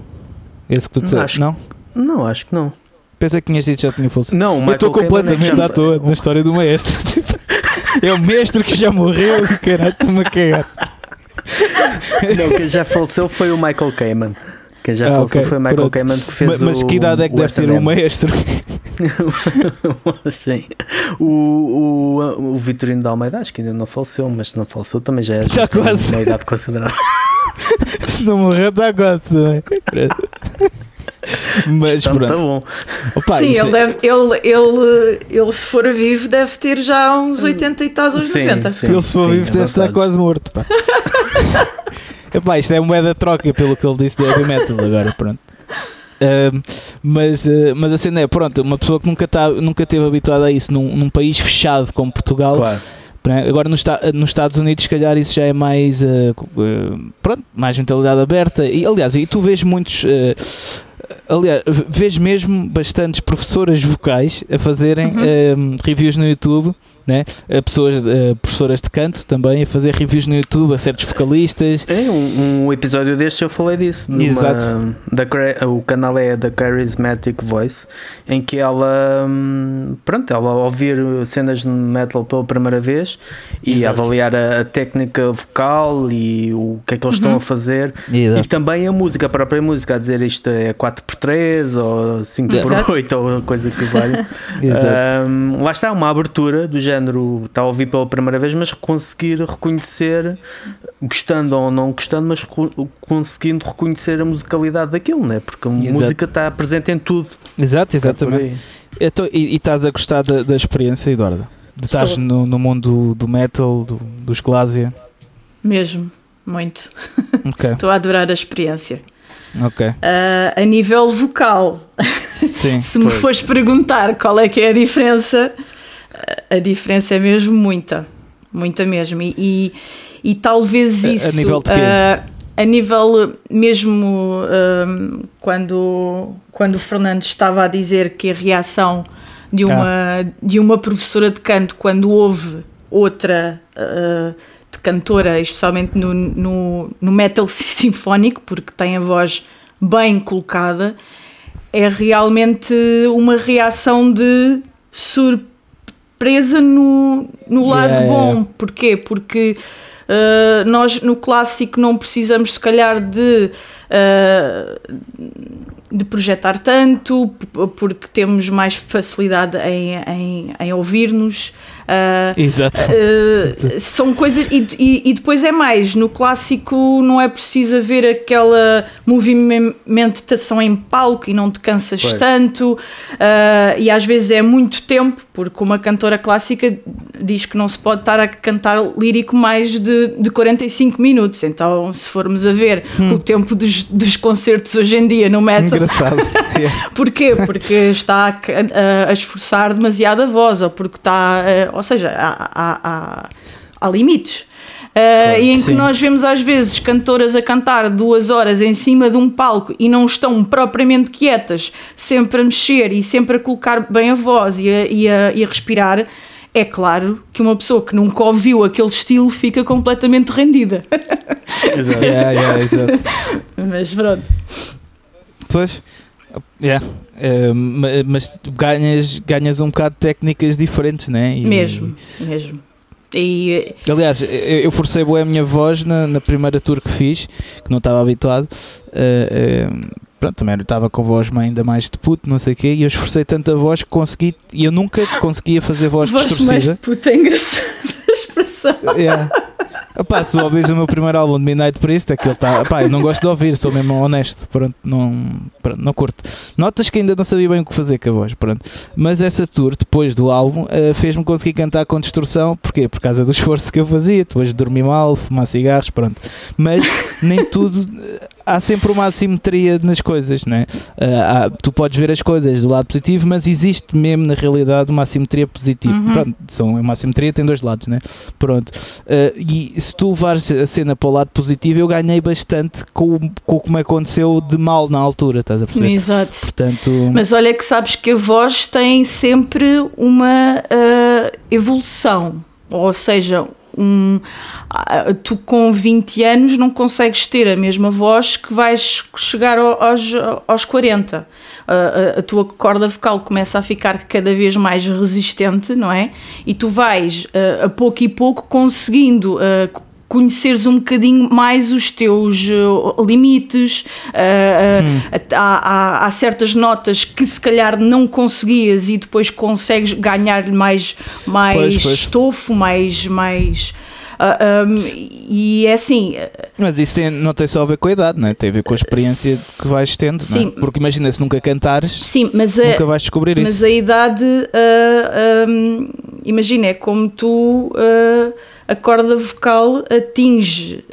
Esse que tu disseste, não? Não, acho que não. Pensei que tinhas dito que já tinha falecido. Não, eu estou completamente à toa na história do maestro. é o mestre que já morreu, caralho, estou-me a cagar. Não, quem já faleceu foi o Michael Kamen. Quem já ah, faleceu okay. foi o Michael. Kamen que fez mas, mas que idade é que deve ter o maestro? Sim. O, o, o Vitorino da Almeida acho que ainda não faleceu, mas se não faleceu também já é já quase. uma idade considerável. se não morreu, está quase também. Mas Está pronto. Tá bom. Opa, sim, ele, é... deve, ele, ele, ele, se for vivo, deve ter já uns 80 e tal, uns 90. Sim, ele, se for sim, vivo, é deve estar quase morto. Pá. Epá, isto é moeda troca pelo que ele disse do heavy metal agora, pronto. Uh, mas, uh, mas a cena é, pronto, uma pessoa que nunca, tá, nunca esteve habituada a isso num, num país fechado como Portugal. Claro. Né? Agora nos, nos Estados Unidos, se calhar, isso já é mais, uh, pronto, mais mentalidade aberta. E aliás, e tu vês muitos aliás, vejo mesmo bastantes professoras vocais a fazerem uhum. reviews no YouTube né? pessoas, uh, professoras de canto também a fazer reviews no YouTube a certos vocalistas. É, um, um episódio deste eu falei disso. Numa, Exato. Da, o canal é da Charismatic Voice, em que ela, hum, pronto, ela ouvir cenas de metal pela primeira vez e Exato. avaliar a, a, técnica vocal e o que é que eles uhum. estão a fazer Exato. e também a música, a própria música, a dizer isto é 4 por 4x3 ou 5x8 ou coisa que valha. um, lá está, uma abertura do género, está a ouvir pela primeira vez, mas conseguir reconhecer, gostando ou não gostando, mas conseguindo reconhecer a musicalidade daquilo, né? porque a Exato. música está presente em tudo. Exato, exatamente. Então, e, e, estás a gostar da, da experiência, Eduardo? De estás no, no mundo do metal, do, dos Glásia? Mesmo, muito. Okay. Estou a adorar a experiência. Ok. Uh, a nível vocal, Sim, se me fores perguntar qual é que é a diferença, a diferença é mesmo muita. Muita mesmo. E, e, e talvez isso. A, a nível de quê? Uh, a nível mesmo um, quando, quando o Fernando estava a dizer que a reação de uma, ah. de uma professora de canto quando houve outra uh, de cantora, especialmente no, no, no metal sinfónico, porque tem a voz bem colocada, é realmente uma reação de surpresa no, no lado yeah, bom. Yeah. Porquê? Porque Uh, nós no clássico não precisamos, se calhar, de. Uh, de projetar tanto, porque temos mais facilidade em, em, em ouvir-nos. Uh, Exato. Uh, são coisas. E, e, e, depois é mais: no clássico não é preciso haver aquela movimentação em palco e não te cansas pois. tanto. Uh, e às vezes é muito tempo, porque uma cantora clássica diz que não se pode estar a cantar lírico mais de, de 45 minutos. Então, se formos a ver hum. o tempo dos, dos concertos hoje em dia no metal. Engraçado. Porquê? Porque está a, a, esforçar demasiado a voz, ou porque está ou seja, há, há, há, há limites. Uh, e em que nós vemos às vezes cantoras a cantar duas horas em cima de um palco e não estão propriamente quietas, sempre a mexer e sempre a colocar bem a voz e a, e a, e a respirar, é claro que uma pessoa que nunca ouviu aquele estilo fica completamente rendida. Exato. yeah, yeah, exato. Mas pronto. Pois, yeah. Uh, mas ganhas, ganhas um bocado de técnicas diferentes, né? E, mesmo, mesmo. E, aliás, eu forcei a minha voz na, na primeira tour que fiz, que não estava habituado. Uh, uh, pronto, também estava com voz ainda mais de puto, não sei o quê, e eu esforcei tanto a voz que consegui, e eu nunca conseguia fazer voz, voz distorcida. mais de puto é engraçada a expressão. Yeah. Epá, se ouvires o meu primeiro álbum de Midnight Priest, aquilo está. Epá, eu não gosto de ouvir, sou mesmo honesto. Pronto, não, pronto, não curto. Notas que ainda não sabia bem o que fazer com a voz. Pronto. Mas essa tour, depois do álbum, uh, fez-me conseguir cantar com distorção. Porquê? Por causa do esforço que eu fazia. Depois de dormir mal, fumar cigarros, pronto. Mas nem tudo há sempre uma assimetria nas coisas, né? Há, tu podes ver as coisas do lado positivo, mas existe mesmo na realidade uma assimetria positiva. Uhum. Pronto, são, uma assimetria tem dois lados, né? Pronto. Uh, e se tu levares a cena para o lado positivo, eu ganhei bastante com, com como aconteceu de mal na altura, estás a perceber? Exato. Portanto, mas olha que sabes que a voz tem sempre uma uh, evolução, ou seja, um, tu com 20 anos não consegues ter a mesma voz que vais chegar aos, aos 40. A, a, tua corda vocal começa a ficar cada vez mais resistente, não é? E tu vais a, a pouco e pouco conseguindo conheceres um bocadinho mais os teus uh, limites. Uh, hum. há, há, há, certas notas que se calhar não conseguias e depois consegues ganhar mais, mais pois, pois. estofo, mais. mais Uh, ah, um, e é assim. Mas isso tem, não tem só a ver com a idade, não é? tem a ver com a experiência que vais tendo. Sim. É? Porque imagina se nunca cantares, sim, mas nunca a, vais descobrir mas isso. Mas a idade, uh, um, imagina, é como tu. Uh, a corda vocal atinge,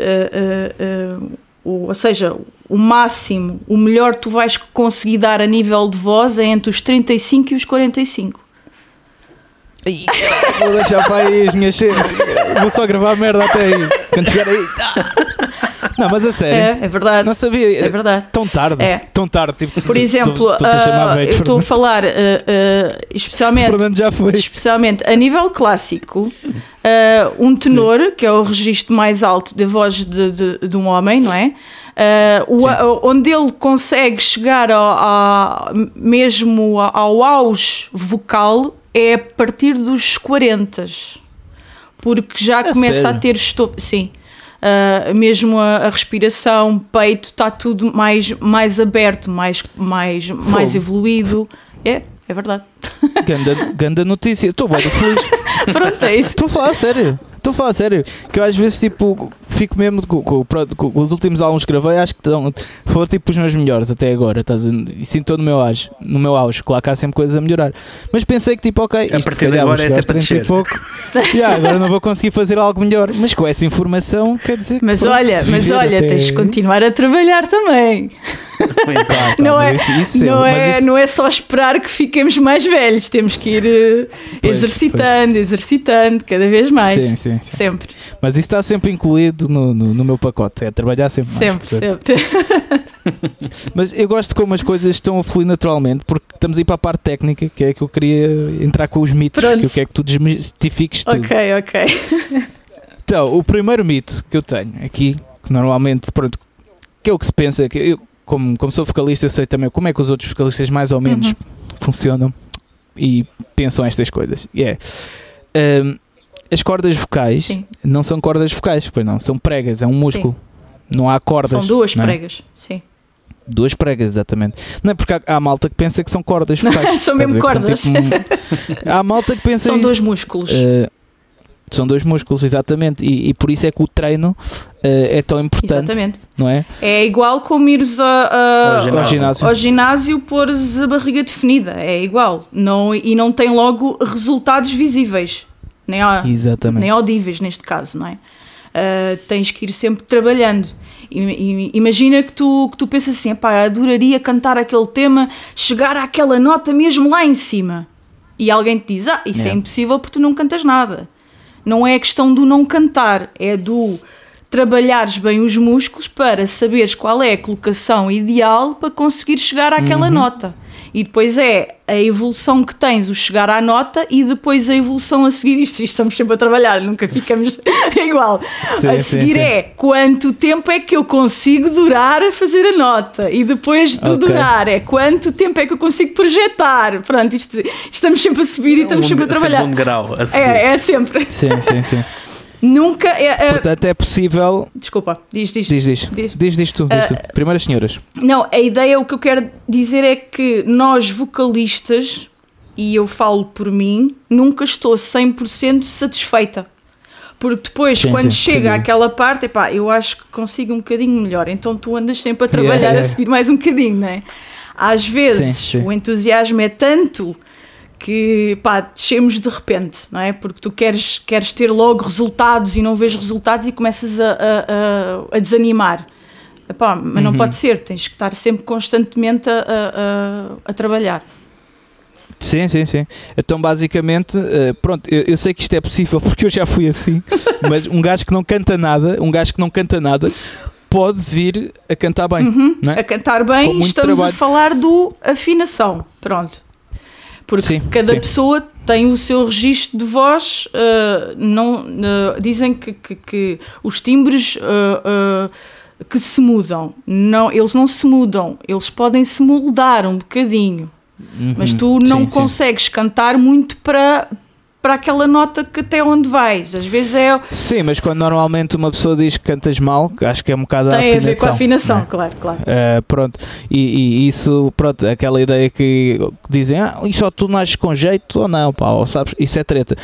o, ou seja, o máximo, o melhor tu vais conseguir dar a nível de voz é entre os 35 e os 45. Vou deixar para aí as minhas cenas. Vou só gravar merda até aí. Quando chegar aí. Não, mas a sério. É, é verdade. Não sabia. É verdade. Tão tarde. É. Tão tarde. Tipo, Por exemplo, tu, tu uh, eu estou a falar uh, uh, especialmente, já foi. especialmente a nível clássico. um tenor, Sim. que é o registro mais alto da voz de, de, de um homem, não é? o, onde ele consegue chegar ao, ao, mesmo ao auge vocal é a partir dos 40 porque já é começa sério? a ter estofo. Sim. Uh, mesmo a, a, respiração, peito, está tudo mais, mais aberto, mais, mais, mais evoluído. É, é verdade. Ganda, ganda notícia, estou bem feliz. Pronto, é isso. Estou a falar sério. Estou a falar sério, que eu às vezes tipo fico mesmo com, com, com, com os últimos álbuns que gravei, acho que estão, foram tipo os meus melhores até agora, estás e sinto no meu auge, no meu auge, claro que há sempre coisas a melhorar. Mas pensei que tipo, ok, a partir de agora é sempre a pouco, yeah, agora não vou conseguir fazer algo melhor, mas com essa informação quer dizer que Mas olha, mas olha, até... tens de continuar a trabalhar também. Exato, não, é, isso, isso não, é, isso... não é só esperar que fiquemos mais velhos, temos que ir uh, pois, exercitando, pois. exercitando cada vez mais. Sim, sim, sim. Sempre. Mas isso está sempre incluído no, no, no meu pacote, é trabalhar sempre mais. Sempre, sempre. Mas eu gosto como as coisas estão a fluir naturalmente, porque estamos aí para a parte técnica, que é que eu queria entrar com os mitos, Pronto. que eu quero que tu desmistifiques tudo. Ok, ok. Então, o primeiro mito que eu tenho aqui, que normalmente, pronto, que é o que se pensa, que eu, como, como sou vocalista, eu sei também como é que os outros vocalistas mais ou menos uhum. funcionam e pensam estas coisas. E yeah. é. Um, as cordas vocais sim. não são cordas vocais, pois não, são pregas, é um músculo. Sim. Não há cordas. São duas é? pregas, sim. Duas pregas, exatamente. Não é porque há, há malta que pensa que são cordas vocais. são mesmo cordas. São tipo há malta que pensa São isso. dois músculos. Uh, são dois músculos, exatamente. E, e, por isso é que o treino é tão importante. Exatamente. Não é? É igual como ires a, a, ao, ginásio. ao ginásio, ao ginásio pôres a barriga definida. É igual. Não, e não tem logo resultados visíveis. Nem, Exatamente. nem audíveis neste caso, não é? Uh, tens que ir sempre trabalhando. I, I, imagina que tu, que tu pensas assim: pá, adoraria cantar aquele tema, chegar àquela nota mesmo lá em cima. E alguém te diz: ah, isso é, é impossível porque tu não cantas nada não é a questão do não cantar, é do trabalhares bem os músculos para saberes qual é a colocação ideal para conseguir chegar àquela uhum. nota. E depois é a evolução que tens, o chegar à nota e depois a evolução a seguir. Isto, isto estamos sempre a trabalhar, nunca ficamos igual. Sim, a seguir sim, sim. é quanto tempo é que eu consigo durar a fazer a nota. E depois de okay. durar é quanto tempo é que eu consigo projetar. Pronto, isto, estamos sempre a subir e estamos um, sempre a trabalhar. Sempre um grau a seguir. É, é sempre. Sim, sim, sim. Nunca. É, é, Portanto, é possível. Desculpa, diz, diz. Diz, diz. Diz, diz, diz tu. Diz uh, tu. Primeiras senhoras. Não, a ideia, o que eu quero dizer é que nós, vocalistas, e eu falo por mim, nunca estou 100% satisfeita. Porque depois, sim, quando sim, chega sim. àquela parte, epá, eu acho que consigo um bocadinho melhor. Então tu andas sempre a trabalhar, yeah, yeah. a subir mais um bocadinho, não é? Às vezes o entusiasmo é tanto que pá, descemos de repente, não é? Porque tu queres, queres ter logo resultados e não vês resultados e começas a, a, a, desanimar. Epá, mas uhum. não pode ser, tens que estar sempre constantemente a, a, a, trabalhar. Sim, sim, sim. Então, basicamente, eh, pronto, eu, eu, sei que isto é possível porque eu já fui assim, mas um gajo que não canta nada, um gajo que não canta nada, pode vir a cantar bem. Uhum. É? A cantar bem, estamos trabalho. a falar do afinação. Pronto. Porque sim, cada sim. pessoa tem o seu registro de voz. Uh, não, uh, dizem que, que, que, os timbres uh, que se mudam, não, eles não se mudam, eles podem se moldar um bocadinho. Uhum, mas tu não sim, consegues cantar muito para, para aquela nota que até onde vais. Às vezes é. Sim, mas quando normalmente uma pessoa diz que cantas mal, acho que é um bocado Tem a afinação. Tem a ver com a afinação, né? claro, claro. Uh, pronto, e, e, isso, pronto, aquela ideia que dizem, ah, isso só tu nasces com jeito ou não, pá, ou sabes, isso é treta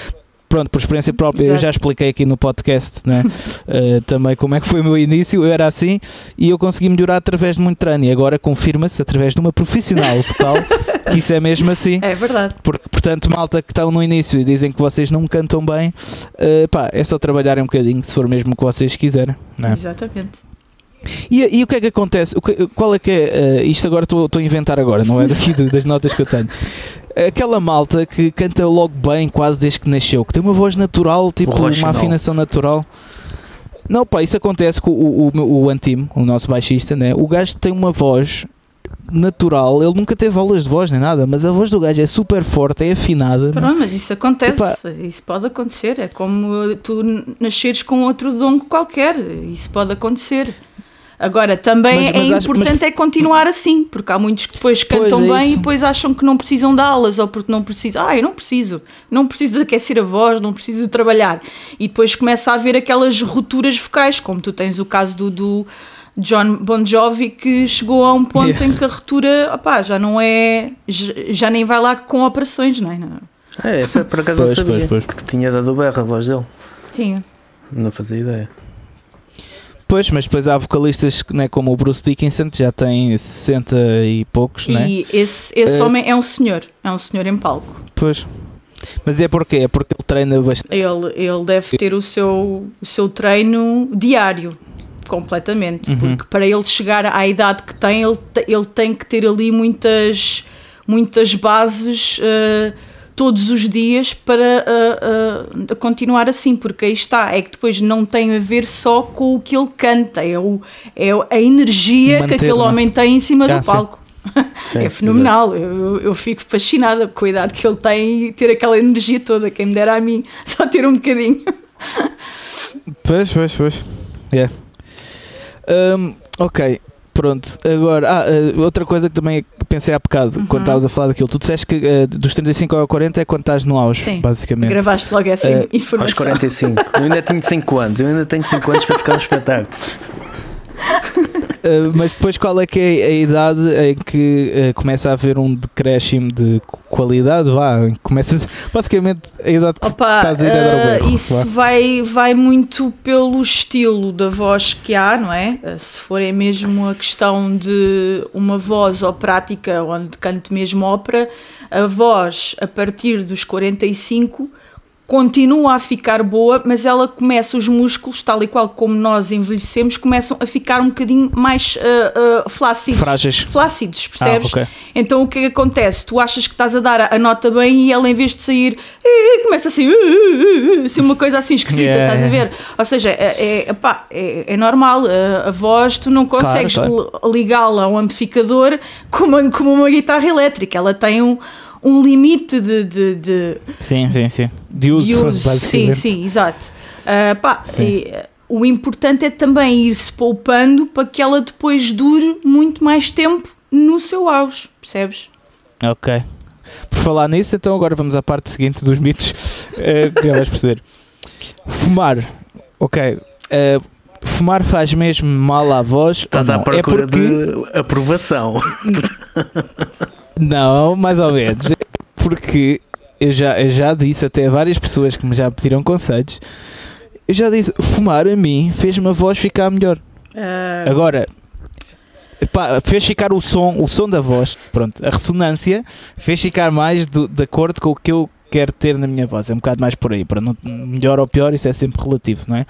pronto, por experiência própria, Exato. eu já expliquei aqui no podcast né? uh, também como é que foi o meu início. Eu era assim e eu consegui melhorar através de muito treino. E agora confirma-se através de uma profissional vocal que isso é mesmo assim. É verdade. Porque, portanto, malta que estão no início e dizem que vocês não cantam bem, uh, pá, é só trabalhar um bocadinho se for mesmo o que vocês quiserem. Né? Exatamente. E, e, o que é que acontece? Que, qual é que é? Uh, isto agora estou a inventar agora, não é daqui das notas que eu tenho. Aquela malta que canta logo bem, quase desde que nasceu, que tem uma voz natural, tipo uma afinação natural. Não, pá, isso acontece com o, o, o Antim, o nosso baixista, né? O gajo tem uma voz natural, ele nunca teve aulas de voz nem nada, mas a voz do gajo é super forte, é afinada. Né? Pronto, mas isso acontece, isso pode acontecer, é como tu nasceres com outro dom qualquer, isso pode acontecer. Agora, também Mas- mas é acho- importante é continuar assim, porque há muitos que depois cantam é bem isso. e depois acham que não precisam de aulas ou porque não precisam. Ah, eu não preciso, não preciso de aquecer a voz, não preciso de trabalhar. E depois começa a haver aquelas rupturas vocais, como tu tens o caso do, do John Bon Jovi, que chegou a um ponto Yeah. em que a ruptura opá, já não é. Já, nem vai lá com operações, não é? Não. É, essa por acaso Pois, não sabia. pois, pois. Que tinha dado berra a voz dele. Tinha. Não fazia ideia. Pois, mas depois há vocalistas né, como o Bruce Dickinson, que já tem 60 e poucos, né? E esse, esse Eh, homem é um senhor, é um senhor em palco. Pois. Mas é porque É porque ele treina bastante. Ele, ele deve ter o seu, o seu treino diário, completamente. Uhum. Porque para ele chegar à idade que tem, ele, ele tem que ter ali muitas, muitas bases eh, todos os dias para eh, eh, continuar assim. Porque aí está, é que depois não tem a ver só com o que ele canta, é, o, é a energia Manter, que aquele homem tem em cima Ah, do sim. palco. Sim, É fenomenal, eu, eu- fico fascinada com a idade que ele tem e ter aquela energia toda. Quem me dera a mim só ter um bocadinho. Pois, pois, pois. É. Hum, ok, pronto. Agora, ah, ah, outra coisa que também pensei há bocado, Uhum. quando estavas a falar daquilo, tu disseste que ah, dos 35 ao 40 é quando estás no auge, Sim. basicamente. Gravaste logo essa Eh, informação. Aos 45. Eu ainda tenho 5 anos. Eu ainda tenho 5 anos para ficar no espetáculo. Uh, mas depois qual é que é a idade em que uh, começa a haver um decréscimo de qu- qualidade? Vá, começa basicamente a idade que Opa, estás a ir a dar o eh, berro, isso vá. vai, vai muito pelo estilo da voz que há, não é? Eh, Se for é mesmo a questão de uma voz operática, onde canto mesmo ópera, a voz a partir dos 45 continua a ficar boa, mas ela começa, os músculos, tal e qual como nós envelhecemos, começam a ficar um bocadinho mais uh, uh, flácidos. Frágeis. Flácidos, percebes? Ah, ok. Então o que é que acontece? Tu achas que estás a dar a, a nota bem e ela em vez de sair eh, começa assim, eh, assim uma coisa assim esquisita, Yeah. estás a ver? Ou seja, é, é, é, é normal, a, a voz tu não consegues claro. li- ligá-la a um amplificador como, como uma guitarra elétrica, ela tem um, um limite de, de, de, Sim, sim, sim. De uso, de uso. Sim, sim, exato. Ah, pá, Sim. e, o importante é também ir-se poupando para que ela depois dure muito mais tempo no seu auge, percebes? Ok. Por falar nisso, então agora vamos à parte seguinte dos mitos, eh, que já vais perceber. Fumar. Ok. eh, fumar faz mesmo mal à voz? Estás ou à não? procura é porque... de aprovação. Não, mais ou menos. Porque eu já, eu já disse até a várias pessoas que me já pediram conselhos. Eu já disse, fumar a mim fez-me a voz ficar melhor. Ah, Agora, pá, fez ficar o som, o som da voz, pronto, a ressonância fez ficar mais do- de acordo com o que eu quero ter na minha voz. É um bocado mais por aí. Para não, melhor ou pior, isso é sempre relativo, não é?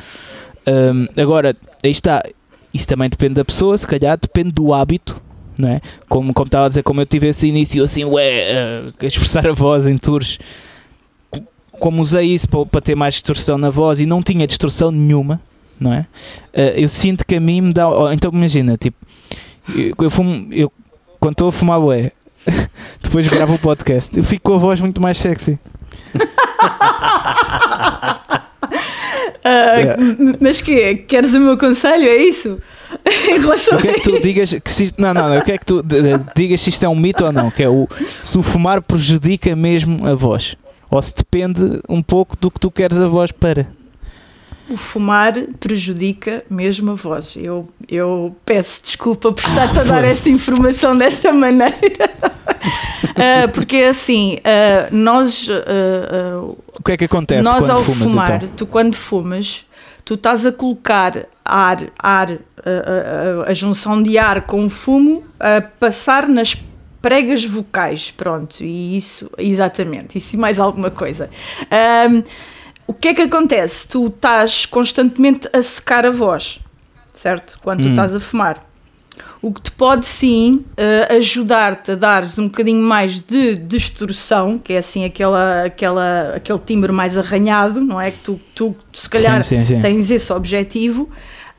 Hum, agora, aí está. Isso também depende da pessoa, se calhar depende do hábito, não é? Como, como estava a dizer, como eu tive esse início assim, ué, uh, esforçar a voz em tours, co- como usei isso para, para ter mais distorção na voz e não tinha distorção nenhuma, não é? Uh, eu sinto que a mim me dá. oh, então imagina, tipo, eu, eu fumo, eu, quando estou a fumar, ué, depois gravo o podcast, eu fico com a voz muito mais sexy. ah, Yeah. Mas que Queres o meu conselho? É isso? Em relação quero que a tu isso? digas que se não, não, eu quero que tu de- de- digas se isto é um mito ou não, que é o se o fumar prejudica mesmo a voz. Ou se depende um pouco do que tu queres a voz para. O fumar prejudica mesmo a voz. Eu, eu peço desculpa por estar-te a dar esta informação desta maneira. Ah, porque é assim, ah, nós, ah, ah, O que é que acontece nós quando ao fumas fumar, então? tu quando fumas, tu estás a colocar ar, ar, a, a- a junção de ar com o fumo a passar nas pregas vocais, pronto, e isso, exatamente, isso e mais alguma coisa. Ahm, o que é que acontece? Tu estás constantemente a secar a voz, certo? Quando tu Hum. estás a fumar. O que te pode sim eh, ajudar-te a dares um bocadinho mais de distorção, que é assim aquela, aquela, aquele timbre mais arranhado, não é? Que tu, tu se calhar sim, sim, sim. tens esse objetivo,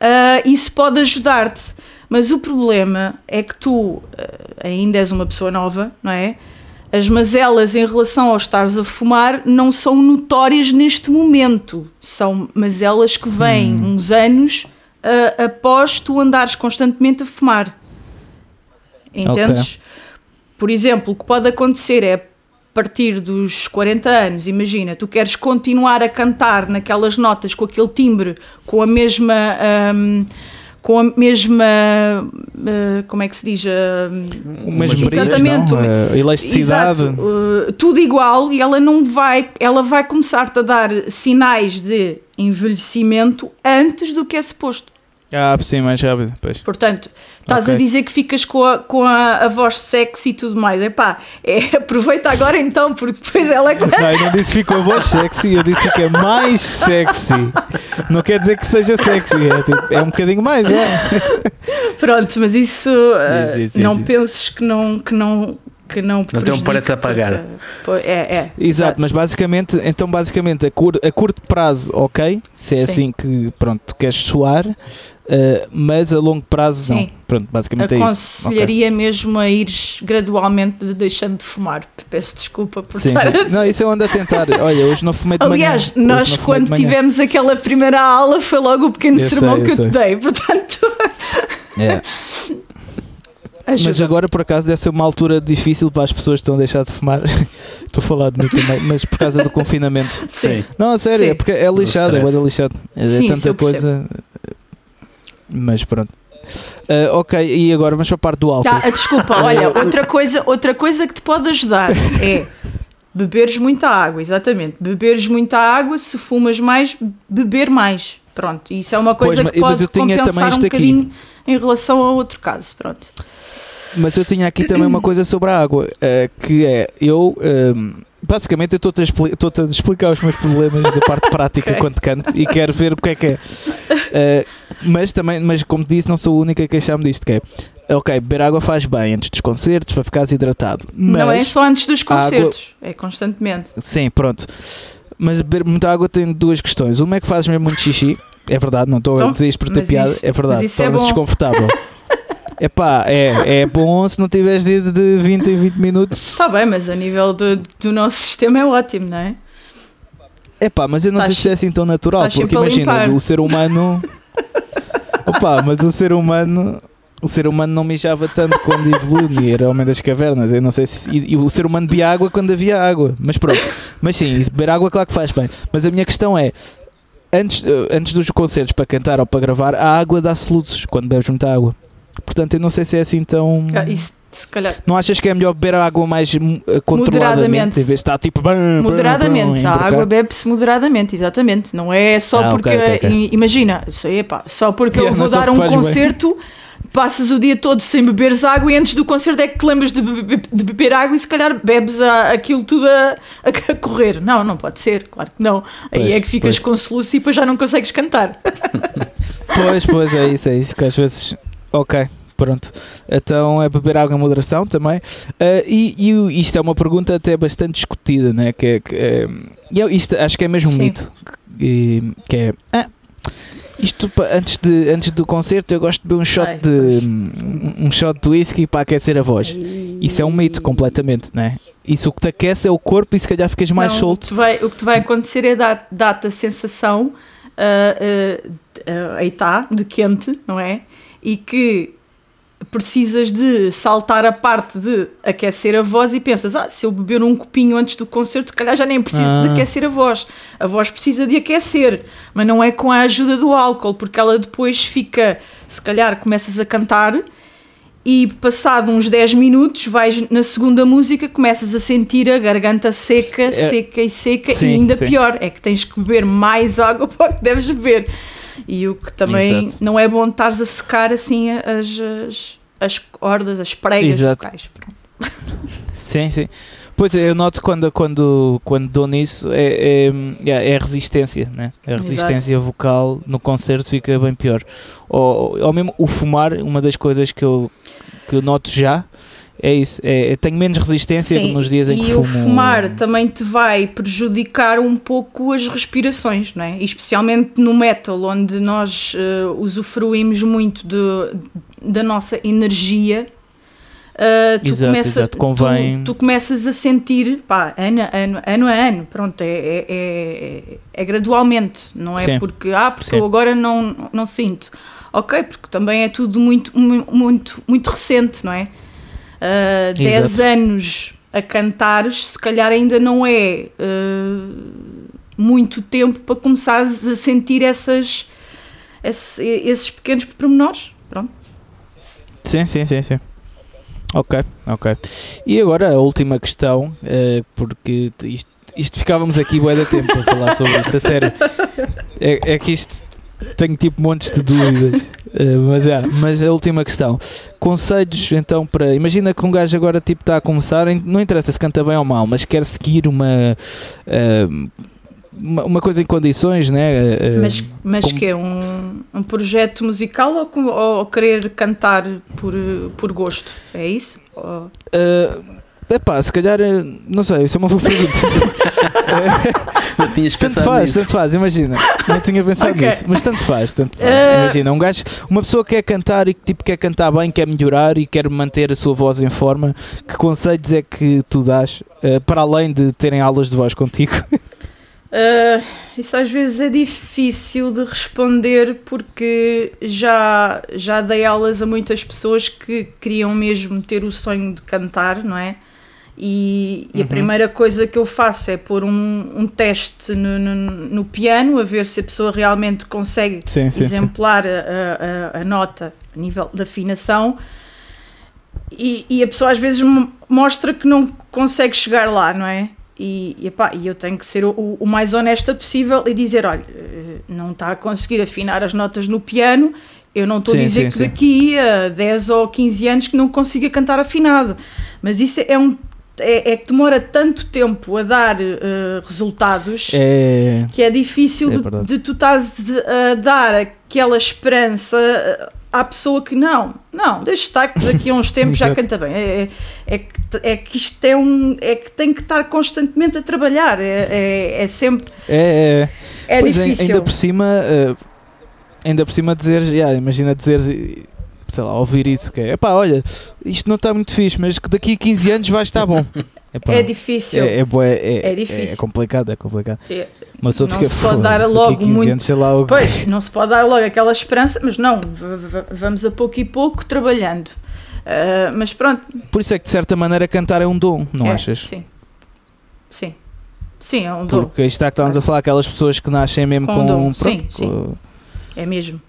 ah, isso pode ajudar-te. Mas o problema é que tu ah, ainda és uma pessoa nova, não é? As mazelas em relação ao estares a fumar não são notórias neste momento. São mazelas que vêm Hum. uns anos uh, após tu andares constantemente a fumar. Entendes? Okay. Por exemplo, o que pode acontecer é partir dos 40 anos, imagina, tu queres continuar a cantar naquelas notas com aquele timbre, com a mesma. Um, com a mesma. Uh, como é que se diz? Uh, o mesmo exatamente, brilho, a elasticidade. Exato, uh, tudo igual e ela não vai. Ela vai começar-te a dar sinais de envelhecimento antes do que é suposto. Ah, sim, mais rápido. Pois. Portanto, estás okay. a dizer que ficas com, a, com a, a, voz sexy e tudo mais. Epá, é, aproveita agora então, porque depois ela começa. Não, eu não disse que ficou a voz sexy, eu disse que fica mais sexy. Não quer dizer que seja sexy, é, tipo, é um bocadinho mais, é. Pronto, mas isso sim, sim, sim, não penses que não, que não que não Não tem um preço a pagar. É, é. Exato, mas basicamente, então basicamente a, cur, a curto prazo, ok, se é Sim. assim que pronto, tu queres soar, uh, mas a longo prazo Sim. não. Pronto, basicamente Aconselharia é isso. Okay. mesmo a ires gradualmente deixando de fumar. Peço desculpa por sim, estar sim. Não, isso eu ando a tentar. Olha, hoje não fumei de Aliás, manhã. nós quando tivemos aquela primeira aula foi logo o pequeno eu sermão sei, que eu te dei, portanto. É. Ajuda. Mas agora, por acaso, deve ser uma altura difícil para as pessoas que estão a deixar de fumar. Estou a falar de mim também, mas por causa do confinamento. Sim. Não, a sério, Sim. é porque é lixado, é lixado. É Sim, tanta coisa. Mas pronto. Uh, ok, e agora vamos para a parte do álcool. Tá, desculpa, olha, outra coisa, outra coisa que te pode ajudar é beberes muita água, exatamente. Beberes muita água, se fumas mais, beber mais. Pronto, isso é uma coisa pois, que pode compensar um bocadinho aqui. em relação a outro caso. Pronto. Mas eu tinha aqui também uma coisa sobre a água, uh, que é, eu... Um, basicamente eu estou-te a, expli a, explicar os meus problemas da parte prática okay. quando canto e quero ver o que é que é. Uh, mas também, mas como disse, não sou a única a queixar-me disto, que é ok, beber água faz bem antes dos concertos para ficares hidratado. não é só antes dos concertos, água... é constantemente. Sim, pronto. Mas beber muita água tem duas questões. Uma é que fazes mesmo muito xixi, é verdade, não estou então, a dizer isto por ter piada, isso, é verdade, torna-se é desconfortável. Epá, é, é bom se não tiveres ido de 20 em 20 minutos. Está bem, mas a nível do, do nosso sistema é ótimo, não é? Epá, mas eu não sei se é assim tão natural, porque imagina, o ser humano. Opa, mas o ser humano. O ser humano não mijava tanto quando evoluiu era homem das cavernas. Eu não sei se. E, e, o ser humano bebia água quando havia água. Mas pronto. Mas sim, beber água, claro que faz bem. Mas a minha questão é: antes, eh, antes dos concertos para cantar ou para gravar, a água dá-se luzes quando bebes muita água. Portanto, eu não sei se é assim tão. Ah, isso, se calhar. Não achas que é melhor beber água mais uh, controladamente? Em vez de estar tipo. Bam, moderadamente. A água bebe-se moderadamente, exatamente. Não é só ah, porque. Okay, okay. Imagina, isso aí, pá, só porque yeah, eu vou dar um concerto. Bem. Passas o dia todo sem beberes água e antes do concerto é que te lembras de, beber, de beber água e se calhar bebes a, aquilo tudo a, a, correr. Não, não pode ser, claro que não. Aí pois, é que ficas pois. com soluço e depois já não consegues cantar. pois, pois, é isso, é isso que às vezes Ok, pronto. Então é beber água em moderação também. Uh, e, e, isto é uma pergunta até bastante discutida, né? Que é, que, é, e isto acho que é mesmo um Sim. mito. Que, que é. Ah, isto antes, de, antes do concerto eu gosto de beber um shot Ai, de um, um, shot de whisky para aquecer a voz. Isso é um mito completamente, né? Isso o que te aquece é o corpo e se calhar ficas mais não, solto. O que, vai, o que te vai acontecer é dar-te dar a sensação uh, uh, uh, aí está, de quente, não é? e que precisas de saltar a parte de aquecer a voz e pensas, ah, se eu beber um copinho antes do concerto, se calhar já nem preciso ah. de aquecer a voz. A voz precisa de aquecer, mas não é com a ajuda do álcool, porque ela depois fica, se calhar começas a cantar e passado uns 10 minutos vais na segunda música, começas a sentir a garganta seca, é. seca e seca sim, e ainda sim. pior, é que tens que beber mais água para o que deves beber. E o que também Exato. não é bom estares a secar assim as, as, as cordas, as pregas Exato. vocais. Sim, sim. Pois eu noto quando, quando, quando dou nisso é, é, é, é resistência, né? A resistência Exato. vocal no concerto fica bem pior. Ou, ou mesmo o fumar, uma das coisas que eu, que eu noto já é isso, é, tenho menos resistência Sim, nos dias em que fumo. E o fumar também te vai prejudicar um pouco as respirações, não é? Especialmente no metal, onde nós uh, usufruímos muito de, da nossa energia, Uh, tu, Exato, começa, exato, convém- tu, tu começas a sentir, pá, ano, a ano, ano a ano, pronto, é, é, é, é gradualmente, não é Sim. porque, ah, porque Sim. eu agora não, não sinto. Ok, porque também é tudo muito, mu- muito, muito recente, não é? Uh, 10 Exato. anos a cantares, se calhar ainda não é uh, muito tempo para começares a sentir essas, esse- esses pequenos pormenores. Pronto. Sim, sim, sim, sim. Ok, ok. E agora a última questão, eh, porque isto, isto ficávamos aqui bué da tempo a falar sobre isto, a sério. É, é que isto tenho tipo montes de dúvidas. Eh, mas é, mas a última questão. Conselhos então para. Imagina que um gajo agora tipo está a começar, não interessa se canta bem ou mal, mas quer seguir uma. eh, uma, uma coisa em condições, né? eh, Mas, mas como- que é um, um projeto musical ou, ou querer cantar por, por gosto? É isso? Ou- Uh, epá, se calhar, uh, não sei, isso é uma boa pergunta. Não tinhas tanto faz, nisso. tanto faz, imagina. Não tinha pensado Ok. nisso, mas tanto faz, tanto faz. Uh, Imagina, um gajo, uma pessoa que quer cantar e que tipo, quer cantar bem, quer melhorar e quer manter a sua voz em forma, que conselhos é que tu dás, uh, para além de terem aulas de voz contigo? Uh, isso às vezes é difícil de responder porque já, já dei aulas a muitas pessoas que queriam mesmo ter o sonho de cantar, não é? E, e a Uhum. primeira coisa que eu faço é pôr um, um teste no, no, no piano a ver se a pessoa realmente consegue Sim, sim, sim. exemplar a, a- a nota a nível de afinação e, e a pessoa às vezes mo- mostra que não consegue chegar lá, não é? E, e, epá, e eu tenho que ser o, o mais honesta possível e dizer: olha, eh, não está a conseguir afinar as notas no piano, eu não estou a Sim, dizer sim, que sim. daqui a 10 ou 15 anos que não consiga cantar afinado, mas isso é um. É, é que demora tanto tempo a dar eh, resultados É. que é difícil É de- de, tu estás a dar aquela esperança uh, à pessoa que não, não, deixa estar que daqui a uns tempos já canta bem. É, é, é que, é que isto é um. é que tem que estar constantemente a trabalhar. É, é, é sempre. É, é. É difícil. Ainda por cima, uh, ainda por cima dizer, yeah, imagina dizeres, eh, sei lá, ouvir isso, que é, epá, olha, isto não está muito fixe, mas que daqui a 15 anos vai estar bom. Epá, É difícil. É, é, bué- é, É difícil. É, complicado, é complicado. É. Pessoa Não fica se pode "Foda-se, dar logo 15 muito- anos, lá, o- Pois, não se pode dar logo aquela esperança, mas não, vamos a pouco e pouco trabalhando. Uh, mas pronto, Por isso é que de certa maneira cantar é um dom, não é, achas? Sim. Sim. Sim, é um dom. Porque está que estávamos a falar, aquelas pessoas que nascem mesmo Com com, um dom, pronto, sim, com- sim. É mesmo.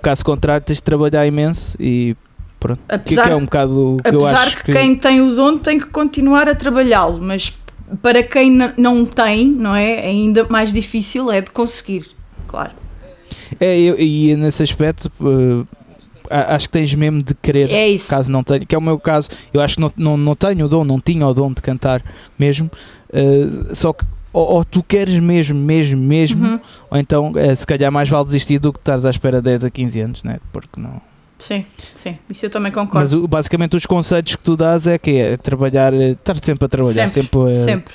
Caso contrário tens de trabalhar imenso e pronto. Que, Apesar, que é um bocado que eu apesar acho que, quem tem o dom tem que continuar a trabalhá-lo, mas para quem não tem, não é? Ainda mais difícil é de conseguir, claro. É, eu, e nesse aspecto uh, acho que tens mesmo de querer É isso. caso não tenha, que é o meu caso, eu acho que não, não, não tenho o dom, não tinha o dom de cantar mesmo, uh, só que ou, ou tu queres mesmo, mesmo, mesmo, Uhum. ou então eh, se calhar mais vale desistir do que estás à espera 10 a 15 anos, né? porque não. Sim, sim, isso eu também Mas concordo. o- basicamente os conselhos que tu dás é que é trabalhar, eh, estar sempre a trabalhar, Sempre, sempre, a- Sempre.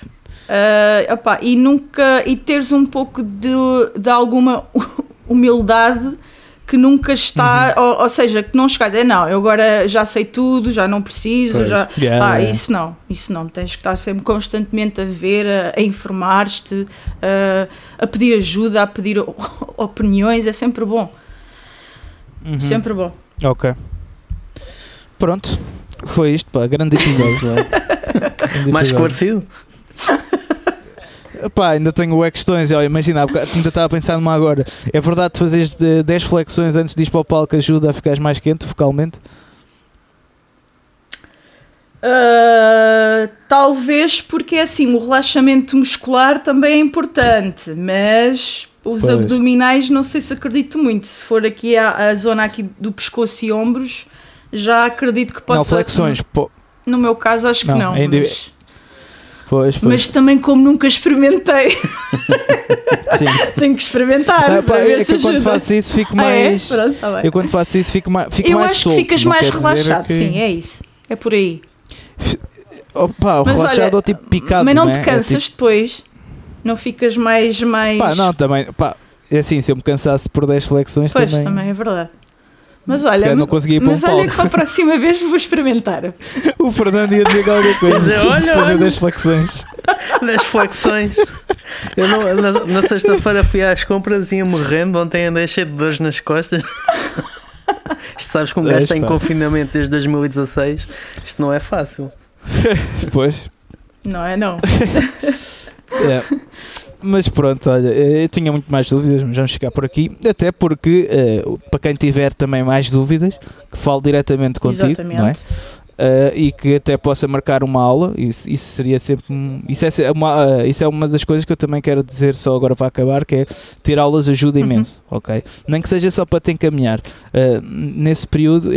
Ah, opá, e nunca e teres um pouco de, de alguma humildade que nunca está, Uhum. ou, ou seja, que não chegares, é não, eu agora já sei tudo, já não preciso, Pois. já, Yeah, Ah, yeah. isso não, isso não. Tens que estar sempre constantemente a ver, a, a informar-te, a, a pedir ajuda, a pedir opiniões, é sempre bom. Uhum. Sempre bom. Ok. Pronto. Foi isto, pá. Grande episódio. lá. Grande Mais episódio. esclarecido? Pá, ainda tenho é questões. Olha, imagina, ainda estava a pensar numa agora. É verdade que fazeres de 10 flexões antes de ir para o palco ajuda a ficares mais quente vocalmente? Ah, talvez porque é assim, o relaxamento muscular também é importante, mas os Pois. abdominais não sei se acredito muito. Se for aqui a, a zona aqui do pescoço e ombros, já acredito que pode não, ser. flexões. Pô, No meu caso, acho Não, que não. ainda- mas, pois, pois. mas também, como nunca experimentei, tenho que experimentar. Ah, pá, para ver é se que eu quando faço isso fico Ah, é? mais. Pronto, tá eu quando faço isso fico mais. Fico Eu mais acho solto, que ficas não mais dizer relaxado, que- sim, é isso. É por aí. Opa, Mas relaxado olha, ou tipo picado. Mas não né? te É cansas tipo- depois? Não ficas mais. mais... Pá, não, também. Pá, é assim, se eu me cansasse por 10 flexões Pois, também. também é verdade. Mas olha, não conseguia ir para um mas olha palco. que para a próxima vez vou experimentar. O Fernando ia dizer qualquer coisa. Dizer, sobre olha, fazer olha. 10 flexões. Das flexões. Eu não- na na sexta-feira fui às compras e ia morrendo. Ontem andei cheio de dores nas costas. Isto sabes que um gajo Pois, está em confinamento desde 2016. Isto não é fácil. Depois. Não é? Não. É. Mas pronto, olha, eh, eu tinha muito mais dúvidas, mas vamos ficar por aqui. Até porque, eh, para quem tiver também mais dúvidas, que fale diretamente contigo, Exatamente. não é? Eh, e que até possa marcar uma aula, isso, isso seria sempre. um- Isso é, se- uma, eh, isso é uma das coisas que eu também quero dizer só agora para acabar, que é ter aulas ajuda Uhum. imenso, ok? Nem que seja só para te encaminhar. Nesse período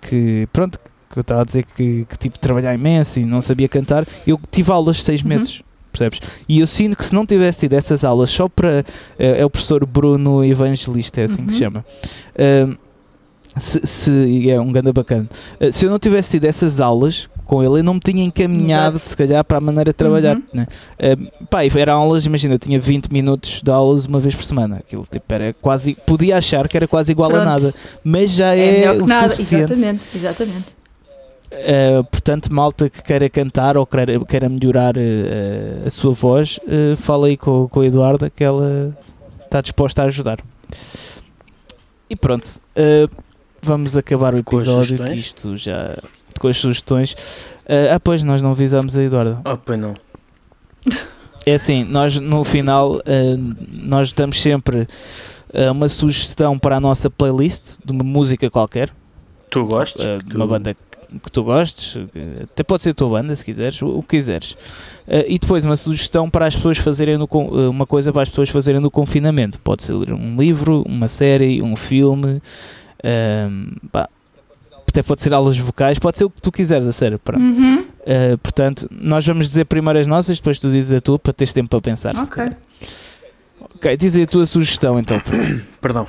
que, pronto, que eu estava a dizer que, que de trabalhar imenso e não sabia cantar, eu tive aulas seis Uhum. Percebes? E eu sinto que se não tivesse tido essas aulas só para. eh, é o professor Bruno Evangelista, é assim que se Uhum. chama. Ahm, se, se- é um ganda bacana. Uh, se eu não tivesse tido essas aulas com ele, eu não me tinha encaminhado, Exato. se calhar, para a maneira de trabalhar. Uhum. Né? Uh, pá, eram aulas, imagina, eu tinha 20 minutos de aulas uma vez por semana. Aquilo tipo, era quase. Podia achar que era quase igual a Pronto. nada, mas já É, é, o nada. suficiente. Exatamente, exatamente. Uh, portanto, malta que queira cantar ou queira, queira melhorar uh, a sua voz, uh, fala aí com, com a Eduarda que ela está disposta a ajudar. E pronto, vamos acabar o episódio. Que isto já com as sugestões. Ah, pois nós não avisamos a Eduarda. Oh, pois não. É assim, nós no final nós damos sempre uma sugestão para a nossa playlist de uma música qualquer. Tu gostas? De Tu- uma banda que- tu gostes, uh, até pode ser a tua banda se quiseres, o que quiseres. Uh, e depois uma sugestão para as pessoas fazerem no, uh, uma coisa para as pessoas fazerem no confinamento. Pode ser ler um livro, uma série, um filme, um, pá, até pode ser aulas vocais, pode ser o que tu quiseres, a sério. pronto. Uhum. Uh, portanto, nós vamos dizer primeiro as nossas, depois tu dizes a tua para teres tempo para pensar. Ok. Ok, diz aí a tua sugestão então. Perdão.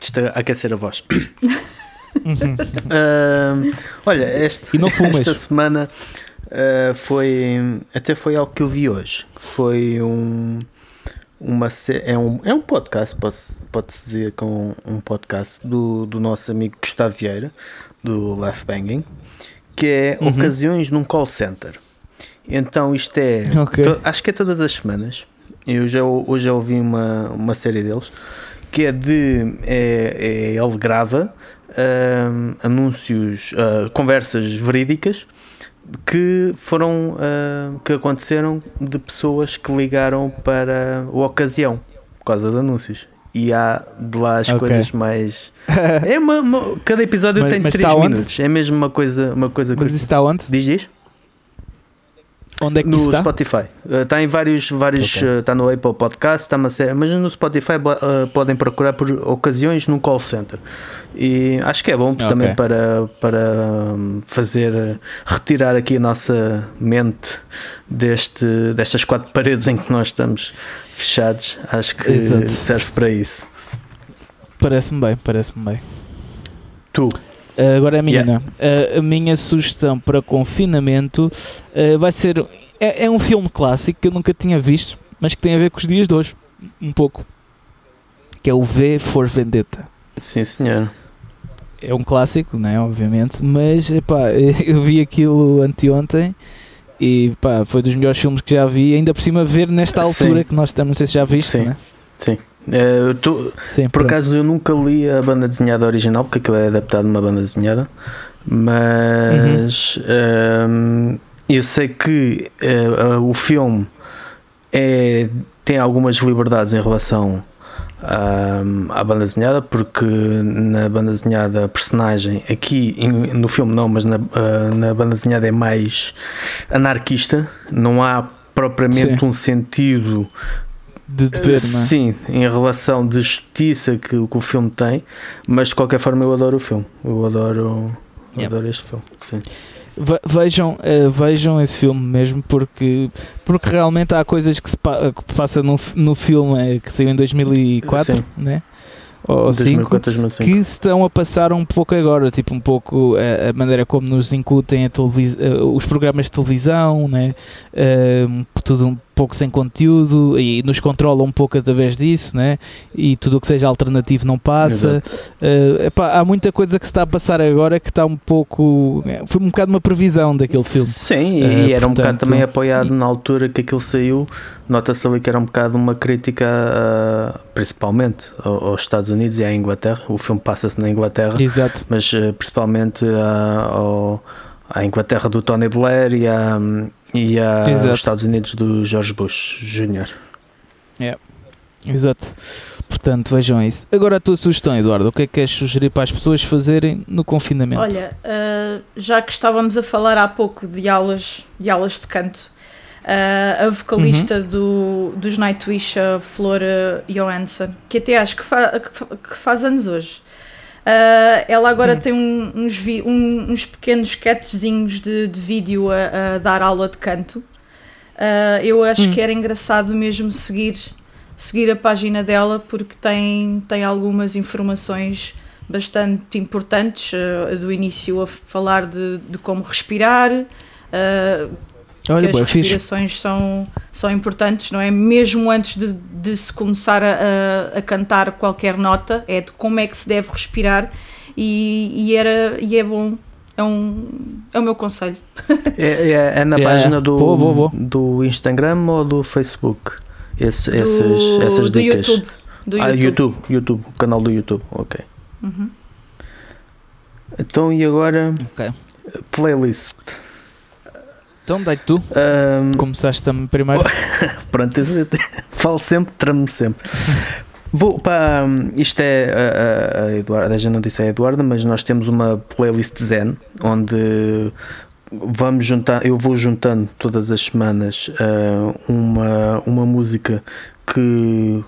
Isto é aquecer a voz. Uhum. Ahm, olha, este- esta semana ah, foi. Até foi algo que eu vi hoje. Foi um. Uma, é, um, é um podcast, pode-se pode dizer com um podcast do, do nosso amigo Gustavo Vieira, do Left Banging, que é Uhum. Ocasiões num Call Center. Então isto é. Ok. to- acho que é todas as semanas. Eu já, hoje já ouvi uma, uma série deles que é de. É, é- ele grava ahm, anúncios, ah, conversas verídicas que foram ah, que aconteceram de pessoas que ligaram para a ocasião por causa de anúncios. E há de lá as Ok. coisas mais. É uma, uma- cada episódio Mas- tem mas 3 está onde? minutos. É mesmo uma coisa, uma coisa Mas isso está onde? Diz diz? Onde é que No está? Spotify. Está em vários. vários Ok. Está no Apple Podcast, está uma série. Mas no Spotify uh, podem procurar por ocasiões num call center. E acho que é bom Ok. também para, para um, fazer. retirar aqui a nossa mente deste, destas quatro paredes em que nós estamos fechados. Acho que Exato. serve para isso. Parece-me bem, parece-me bem. Tu. Uh, agora é a minha, Yeah. Uh, a minha sugestão para confinamento uh, vai ser. É, é um filme clássico que eu nunca tinha visto, mas que tem a ver com os dias de hoje. Um pouco. Que é o V for Vendetta. Sim, senhor. É um clássico, né? Obviamente. Mas, epá, eu vi aquilo anteontem. E pá, foi dos melhores filmes que já vi, ainda por cima ver nesta altura Sim. que nós estamos, não sei se já viste, Sim. né? Sim. Uh, tu, Sim, Por acaso eu nunca li a banda desenhada original, porque aquilo é adaptado de uma banda desenhada, mas hum, eu sei que eh, o filme é, tem algumas liberdades em relação hum, à banda desenhada, porque na banda desenhada a personagem, aqui no filme não, mas na, ah, na banda desenhada é mais anarquista, não há propriamente Sim. um sentido de dever, não é? Sim, em relação de justiça que, o- que o filme tem, mas de qualquer forma eu adoro o filme. Eu adoro, Yeah. adoro este filme. Sim. Ve- Vejam, eh, vejam esse filme mesmo porque, porque realmente há coisas que se pa- que passa no, no filme eh, que saiu em 2004, Sim. né? ou 5 2004, 2005. que se estão a passar um pouco agora, tipo um pouco eh, a maneira como nos incutem a televis- eh, os programas de televisão, né? Eh, tudo um- pouco sem conteúdo e nos controla um pouco através disso, né? e tudo o que seja alternativo não passa. Uh, epá, há muita coisa que se está a passar agora que está um pouco. É, foi um bocado uma previsão daquele filme. Sim, uh, e era portanto, um bocado também apoiado e, na altura que aquilo saiu. Nota-se ali que era um bocado uma crítica, uh, principalmente aos Estados Unidos e à Inglaterra. O filme passa-se na Inglaterra, Exato. mas principalmente ao à Inglaterra do Tony Blair e, a, e a, aos Estados Unidos do George Bush Jr. É, exato. Portanto, vejam isso. Agora a tua sugestão, Eduardo, o que é que queres sugerir para as pessoas fazerem no confinamento? Olha, uh, já que estávamos a falar há pouco de aulas de, aulas de canto, uh, a vocalista uhum. do, dos Nightwish, a Flora Johansson, que até acho que, fa que faz anos hoje, Uh, ela agora hum. tem um, uns, vi, um, uns pequenos sketchzinhos de, de vídeo a, a, dar aula de canto. Uh, eu acho hum. que era engraçado mesmo seguir, seguir a página dela porque tem, tem algumas informações bastante importantes. Uh, do início a falar de, de como respirar. Olha, que as respirações são, são importantes, não é? Mesmo antes de, de se começar a, a, cantar qualquer nota, é de como é que se deve respirar e, e, era, e é bom. É, um, é o meu conselho. É, é, é na página do, boa, boa, boa. do Instagram ou do Facebook? Esse, do, essas, essas do dicas. YouTube. Do ah, YouTube. YouTube, canal do YouTube, ok. Uhum. Então e agora? Okay. Playlist. Então, dai tu. Um, Começaste também primeiro. Pronto, falo sempre, tramo sempre. Vou para. Isto é. A, a Eduarda, já não disse a Eduarda, mas nós temos uma playlist Zen onde vamos juntar. Eu vou juntando todas as semanas uh, uma, uma música que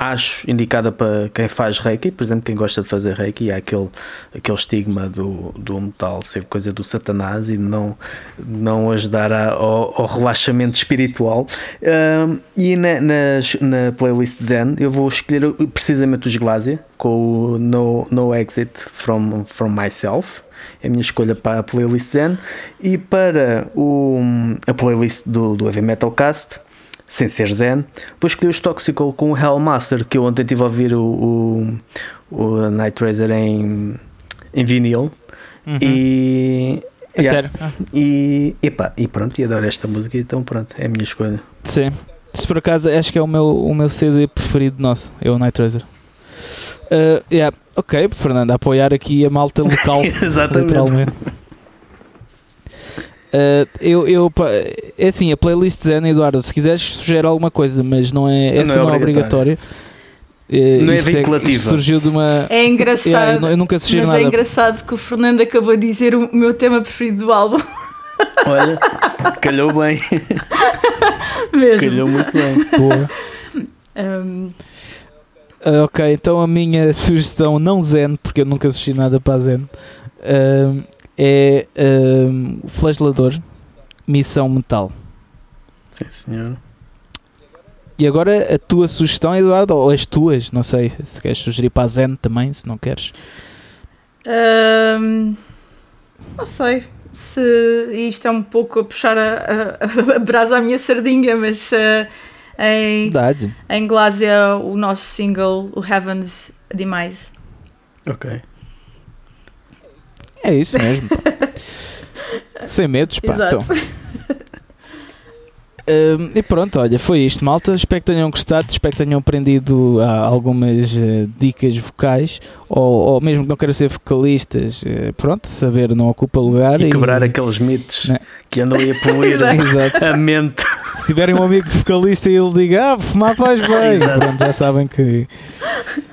acho indicada para quem faz reiki, por exemplo, quem gosta de fazer reiki, há aquele, aquele estigma do, do metal ser coisa do satanás e não, não ajudar a, ao, ao, relaxamento espiritual. Um, e na, na, playlist Zen eu vou escolher precisamente os Glasia com o No, no Exit from, from Myself. É a minha escolha para a playlist Zen e para o, a playlist do, do Heavy Metal Cast sem ser Zen. Depois escolhi os Toxical com o Hellmaster, que eu ontem estive a ouvir o, o, o Night Razer em, em vinil. Uhum. E. É yeah. sério? Ah. E, epa, e pronto, e adoro esta música, então pronto, é a minha escolha. Sim. Se por acaso acho que é o meu, o meu CD preferido nosso, é o Night Razer. Uh, yeah. Ok, Fernando, a apoiar aqui a malta local. Exatamente. Literalmente. Uh, eu, eu, é assim, a playlist Zen, Eduardo, se quiseres sugerir alguma coisa, mas não é, essa não é, não é obrigatória. Uh, não é, é vinculativa. É, surgiu de uma. É engraçado. Yeah, eu, eu, nunca mas nada. é engraçado que o Fernando acabou de dizer o meu tema preferido do álbum. Olha, calhou bem. Mesmo. Calhou muito bem. Boa. Um... Uh, ok, então a minha sugestão, não Zen, porque eu nunca assisti nada para Zen, uh, é um, Flagelador Missão Metal. Sim, senhor. E agora a tua sugestão, Eduardo, ou as tuas, não sei, se queres sugerir para a Zen também, se não queres. Um, não sei se isto é um pouco a puxar a, a, a brasa à minha sardinha, mas uh, em, em Glásia o nosso single, o Heavens Demise. Ok. É isso mesmo. Sem medos, pá. Exato. Então. Um, e pronto, olha, foi isto, malta. Espero que tenham gostado, espero que tenham aprendido uh, algumas uh, dicas vocais, ou, ou, mesmo que não queiram ser vocalistas, uh, pronto, saber não ocupa lugar. E, e quebrar aqueles mitos né? que andam aí a poluir a mente. Se tiverem um amigo vocalista e ele diga, ah, fumar faz bem, pronto, já sabem que,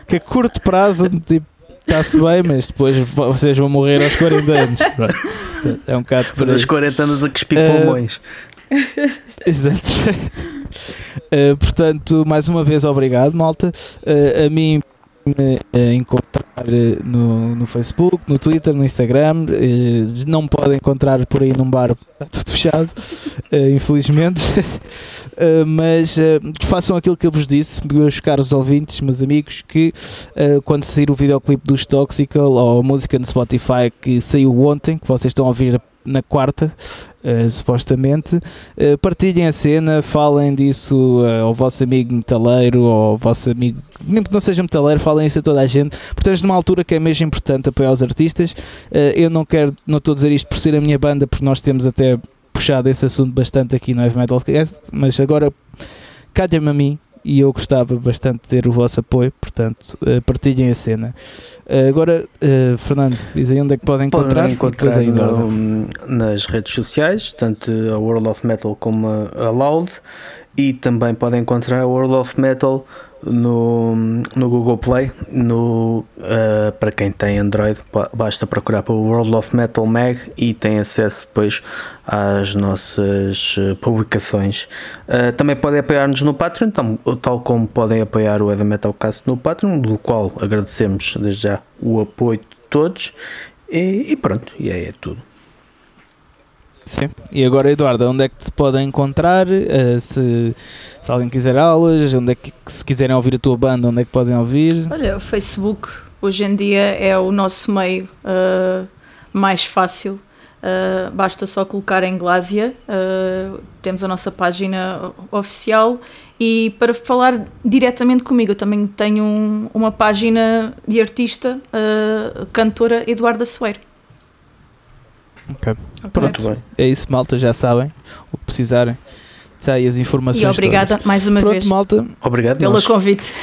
que a curto prazo, tipo está-se bem, mas depois vocês vão morrer aos 40 anos. É um bocado por Aos 40 anos a cuspir uh, pulmões. Exato. Uh, portanto, mais uma vez, obrigado, malta. Uh, a mim me encontrar no, no Facebook, no Twitter, no Instagram. Não me podem encontrar por aí num bar, está tudo fechado, infelizmente. Mas façam aquilo que eu vos disse, meus caros ouvintes, meus amigos, que quando sair o videoclipe dos Toxical ou a música no Spotify que saiu ontem, que vocês estão a ouvir na quarta, uh, supostamente. Uh, partilhem a cena, falem disso uh, ao vosso amigo metaleiro, ao vosso amigo, mesmo que não seja metaleiro, falem isso a toda a gente. Porque estamos numa altura que é mesmo importante apoiar os artistas. eu não quero, não estou a dizer isto por ser a minha banda, porque nós temos até puxado esse assunto bastante aqui no Heavy Metal mas agora calha-me a mim e eu gostava bastante de ter o vosso apoio, portanto, uh, partilhem a cena. Uh, agora, uh, Fernando, diz aí onde é que podem encontrar? Podem encontrar no, nas redes sociais, tanto a World of Metal como a Loud, e também podem encontrar a World of Metal no, no Google Play. No, uh, para quem tem Android, basta procurar o World of Metal Mag e tem acesso depois às nossas eh, publicações. Uh, também podem apoiar-nos no Patreon, tal, tal como podem apoiar o Heavy Metal Cast no Patreon, do qual agradecemos desde já o apoio de todos. E, e pronto, e é, é tudo. Sim. E agora, Eduardo, onde é que te podem encontrar? Uh, se, se alguém quiser aulas, onde é que, se quiserem ouvir a tua banda, onde é que podem ouvir? Olha, o Facebook hoje em dia é o nosso meio uh, mais fácil. Uh, basta só colocar em Glásia, temos a nossa página oficial e para falar diretamente comigo, eu também tenho um, uma página de artista, cantora Eduarda Soeiro. Ok. Pronto, bem. é isso, malta, já sabem o que precisarem. Está aí as informações. E obrigada todas. mais uma Pronto, vez. malta. Obrigado pelo nós. convite.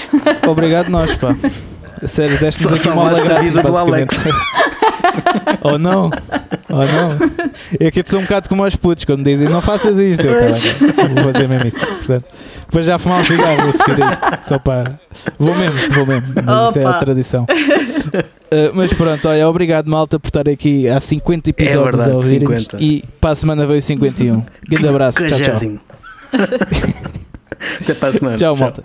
Obrigado nós, pá. Sério, deste-nos aqui uma aula grátis, basicamente. ou não, ou não. É que eu sou um bocado como aos putos quando dizem não faças isto. Eu, tá, vou fazer mesmo isso. Portanto, depois já fumar um cigarro seguir isto. Só para. Vou mesmo, vou mesmo. Mas isso é a tradição. Uh, mas pronto, olha, obrigado malta por estar aqui há 50 episódios é verdade, a ouvir e para a semana veio 51. Grande abraço, tchau, tchau. Até para a semana. tchau, tchau. malta.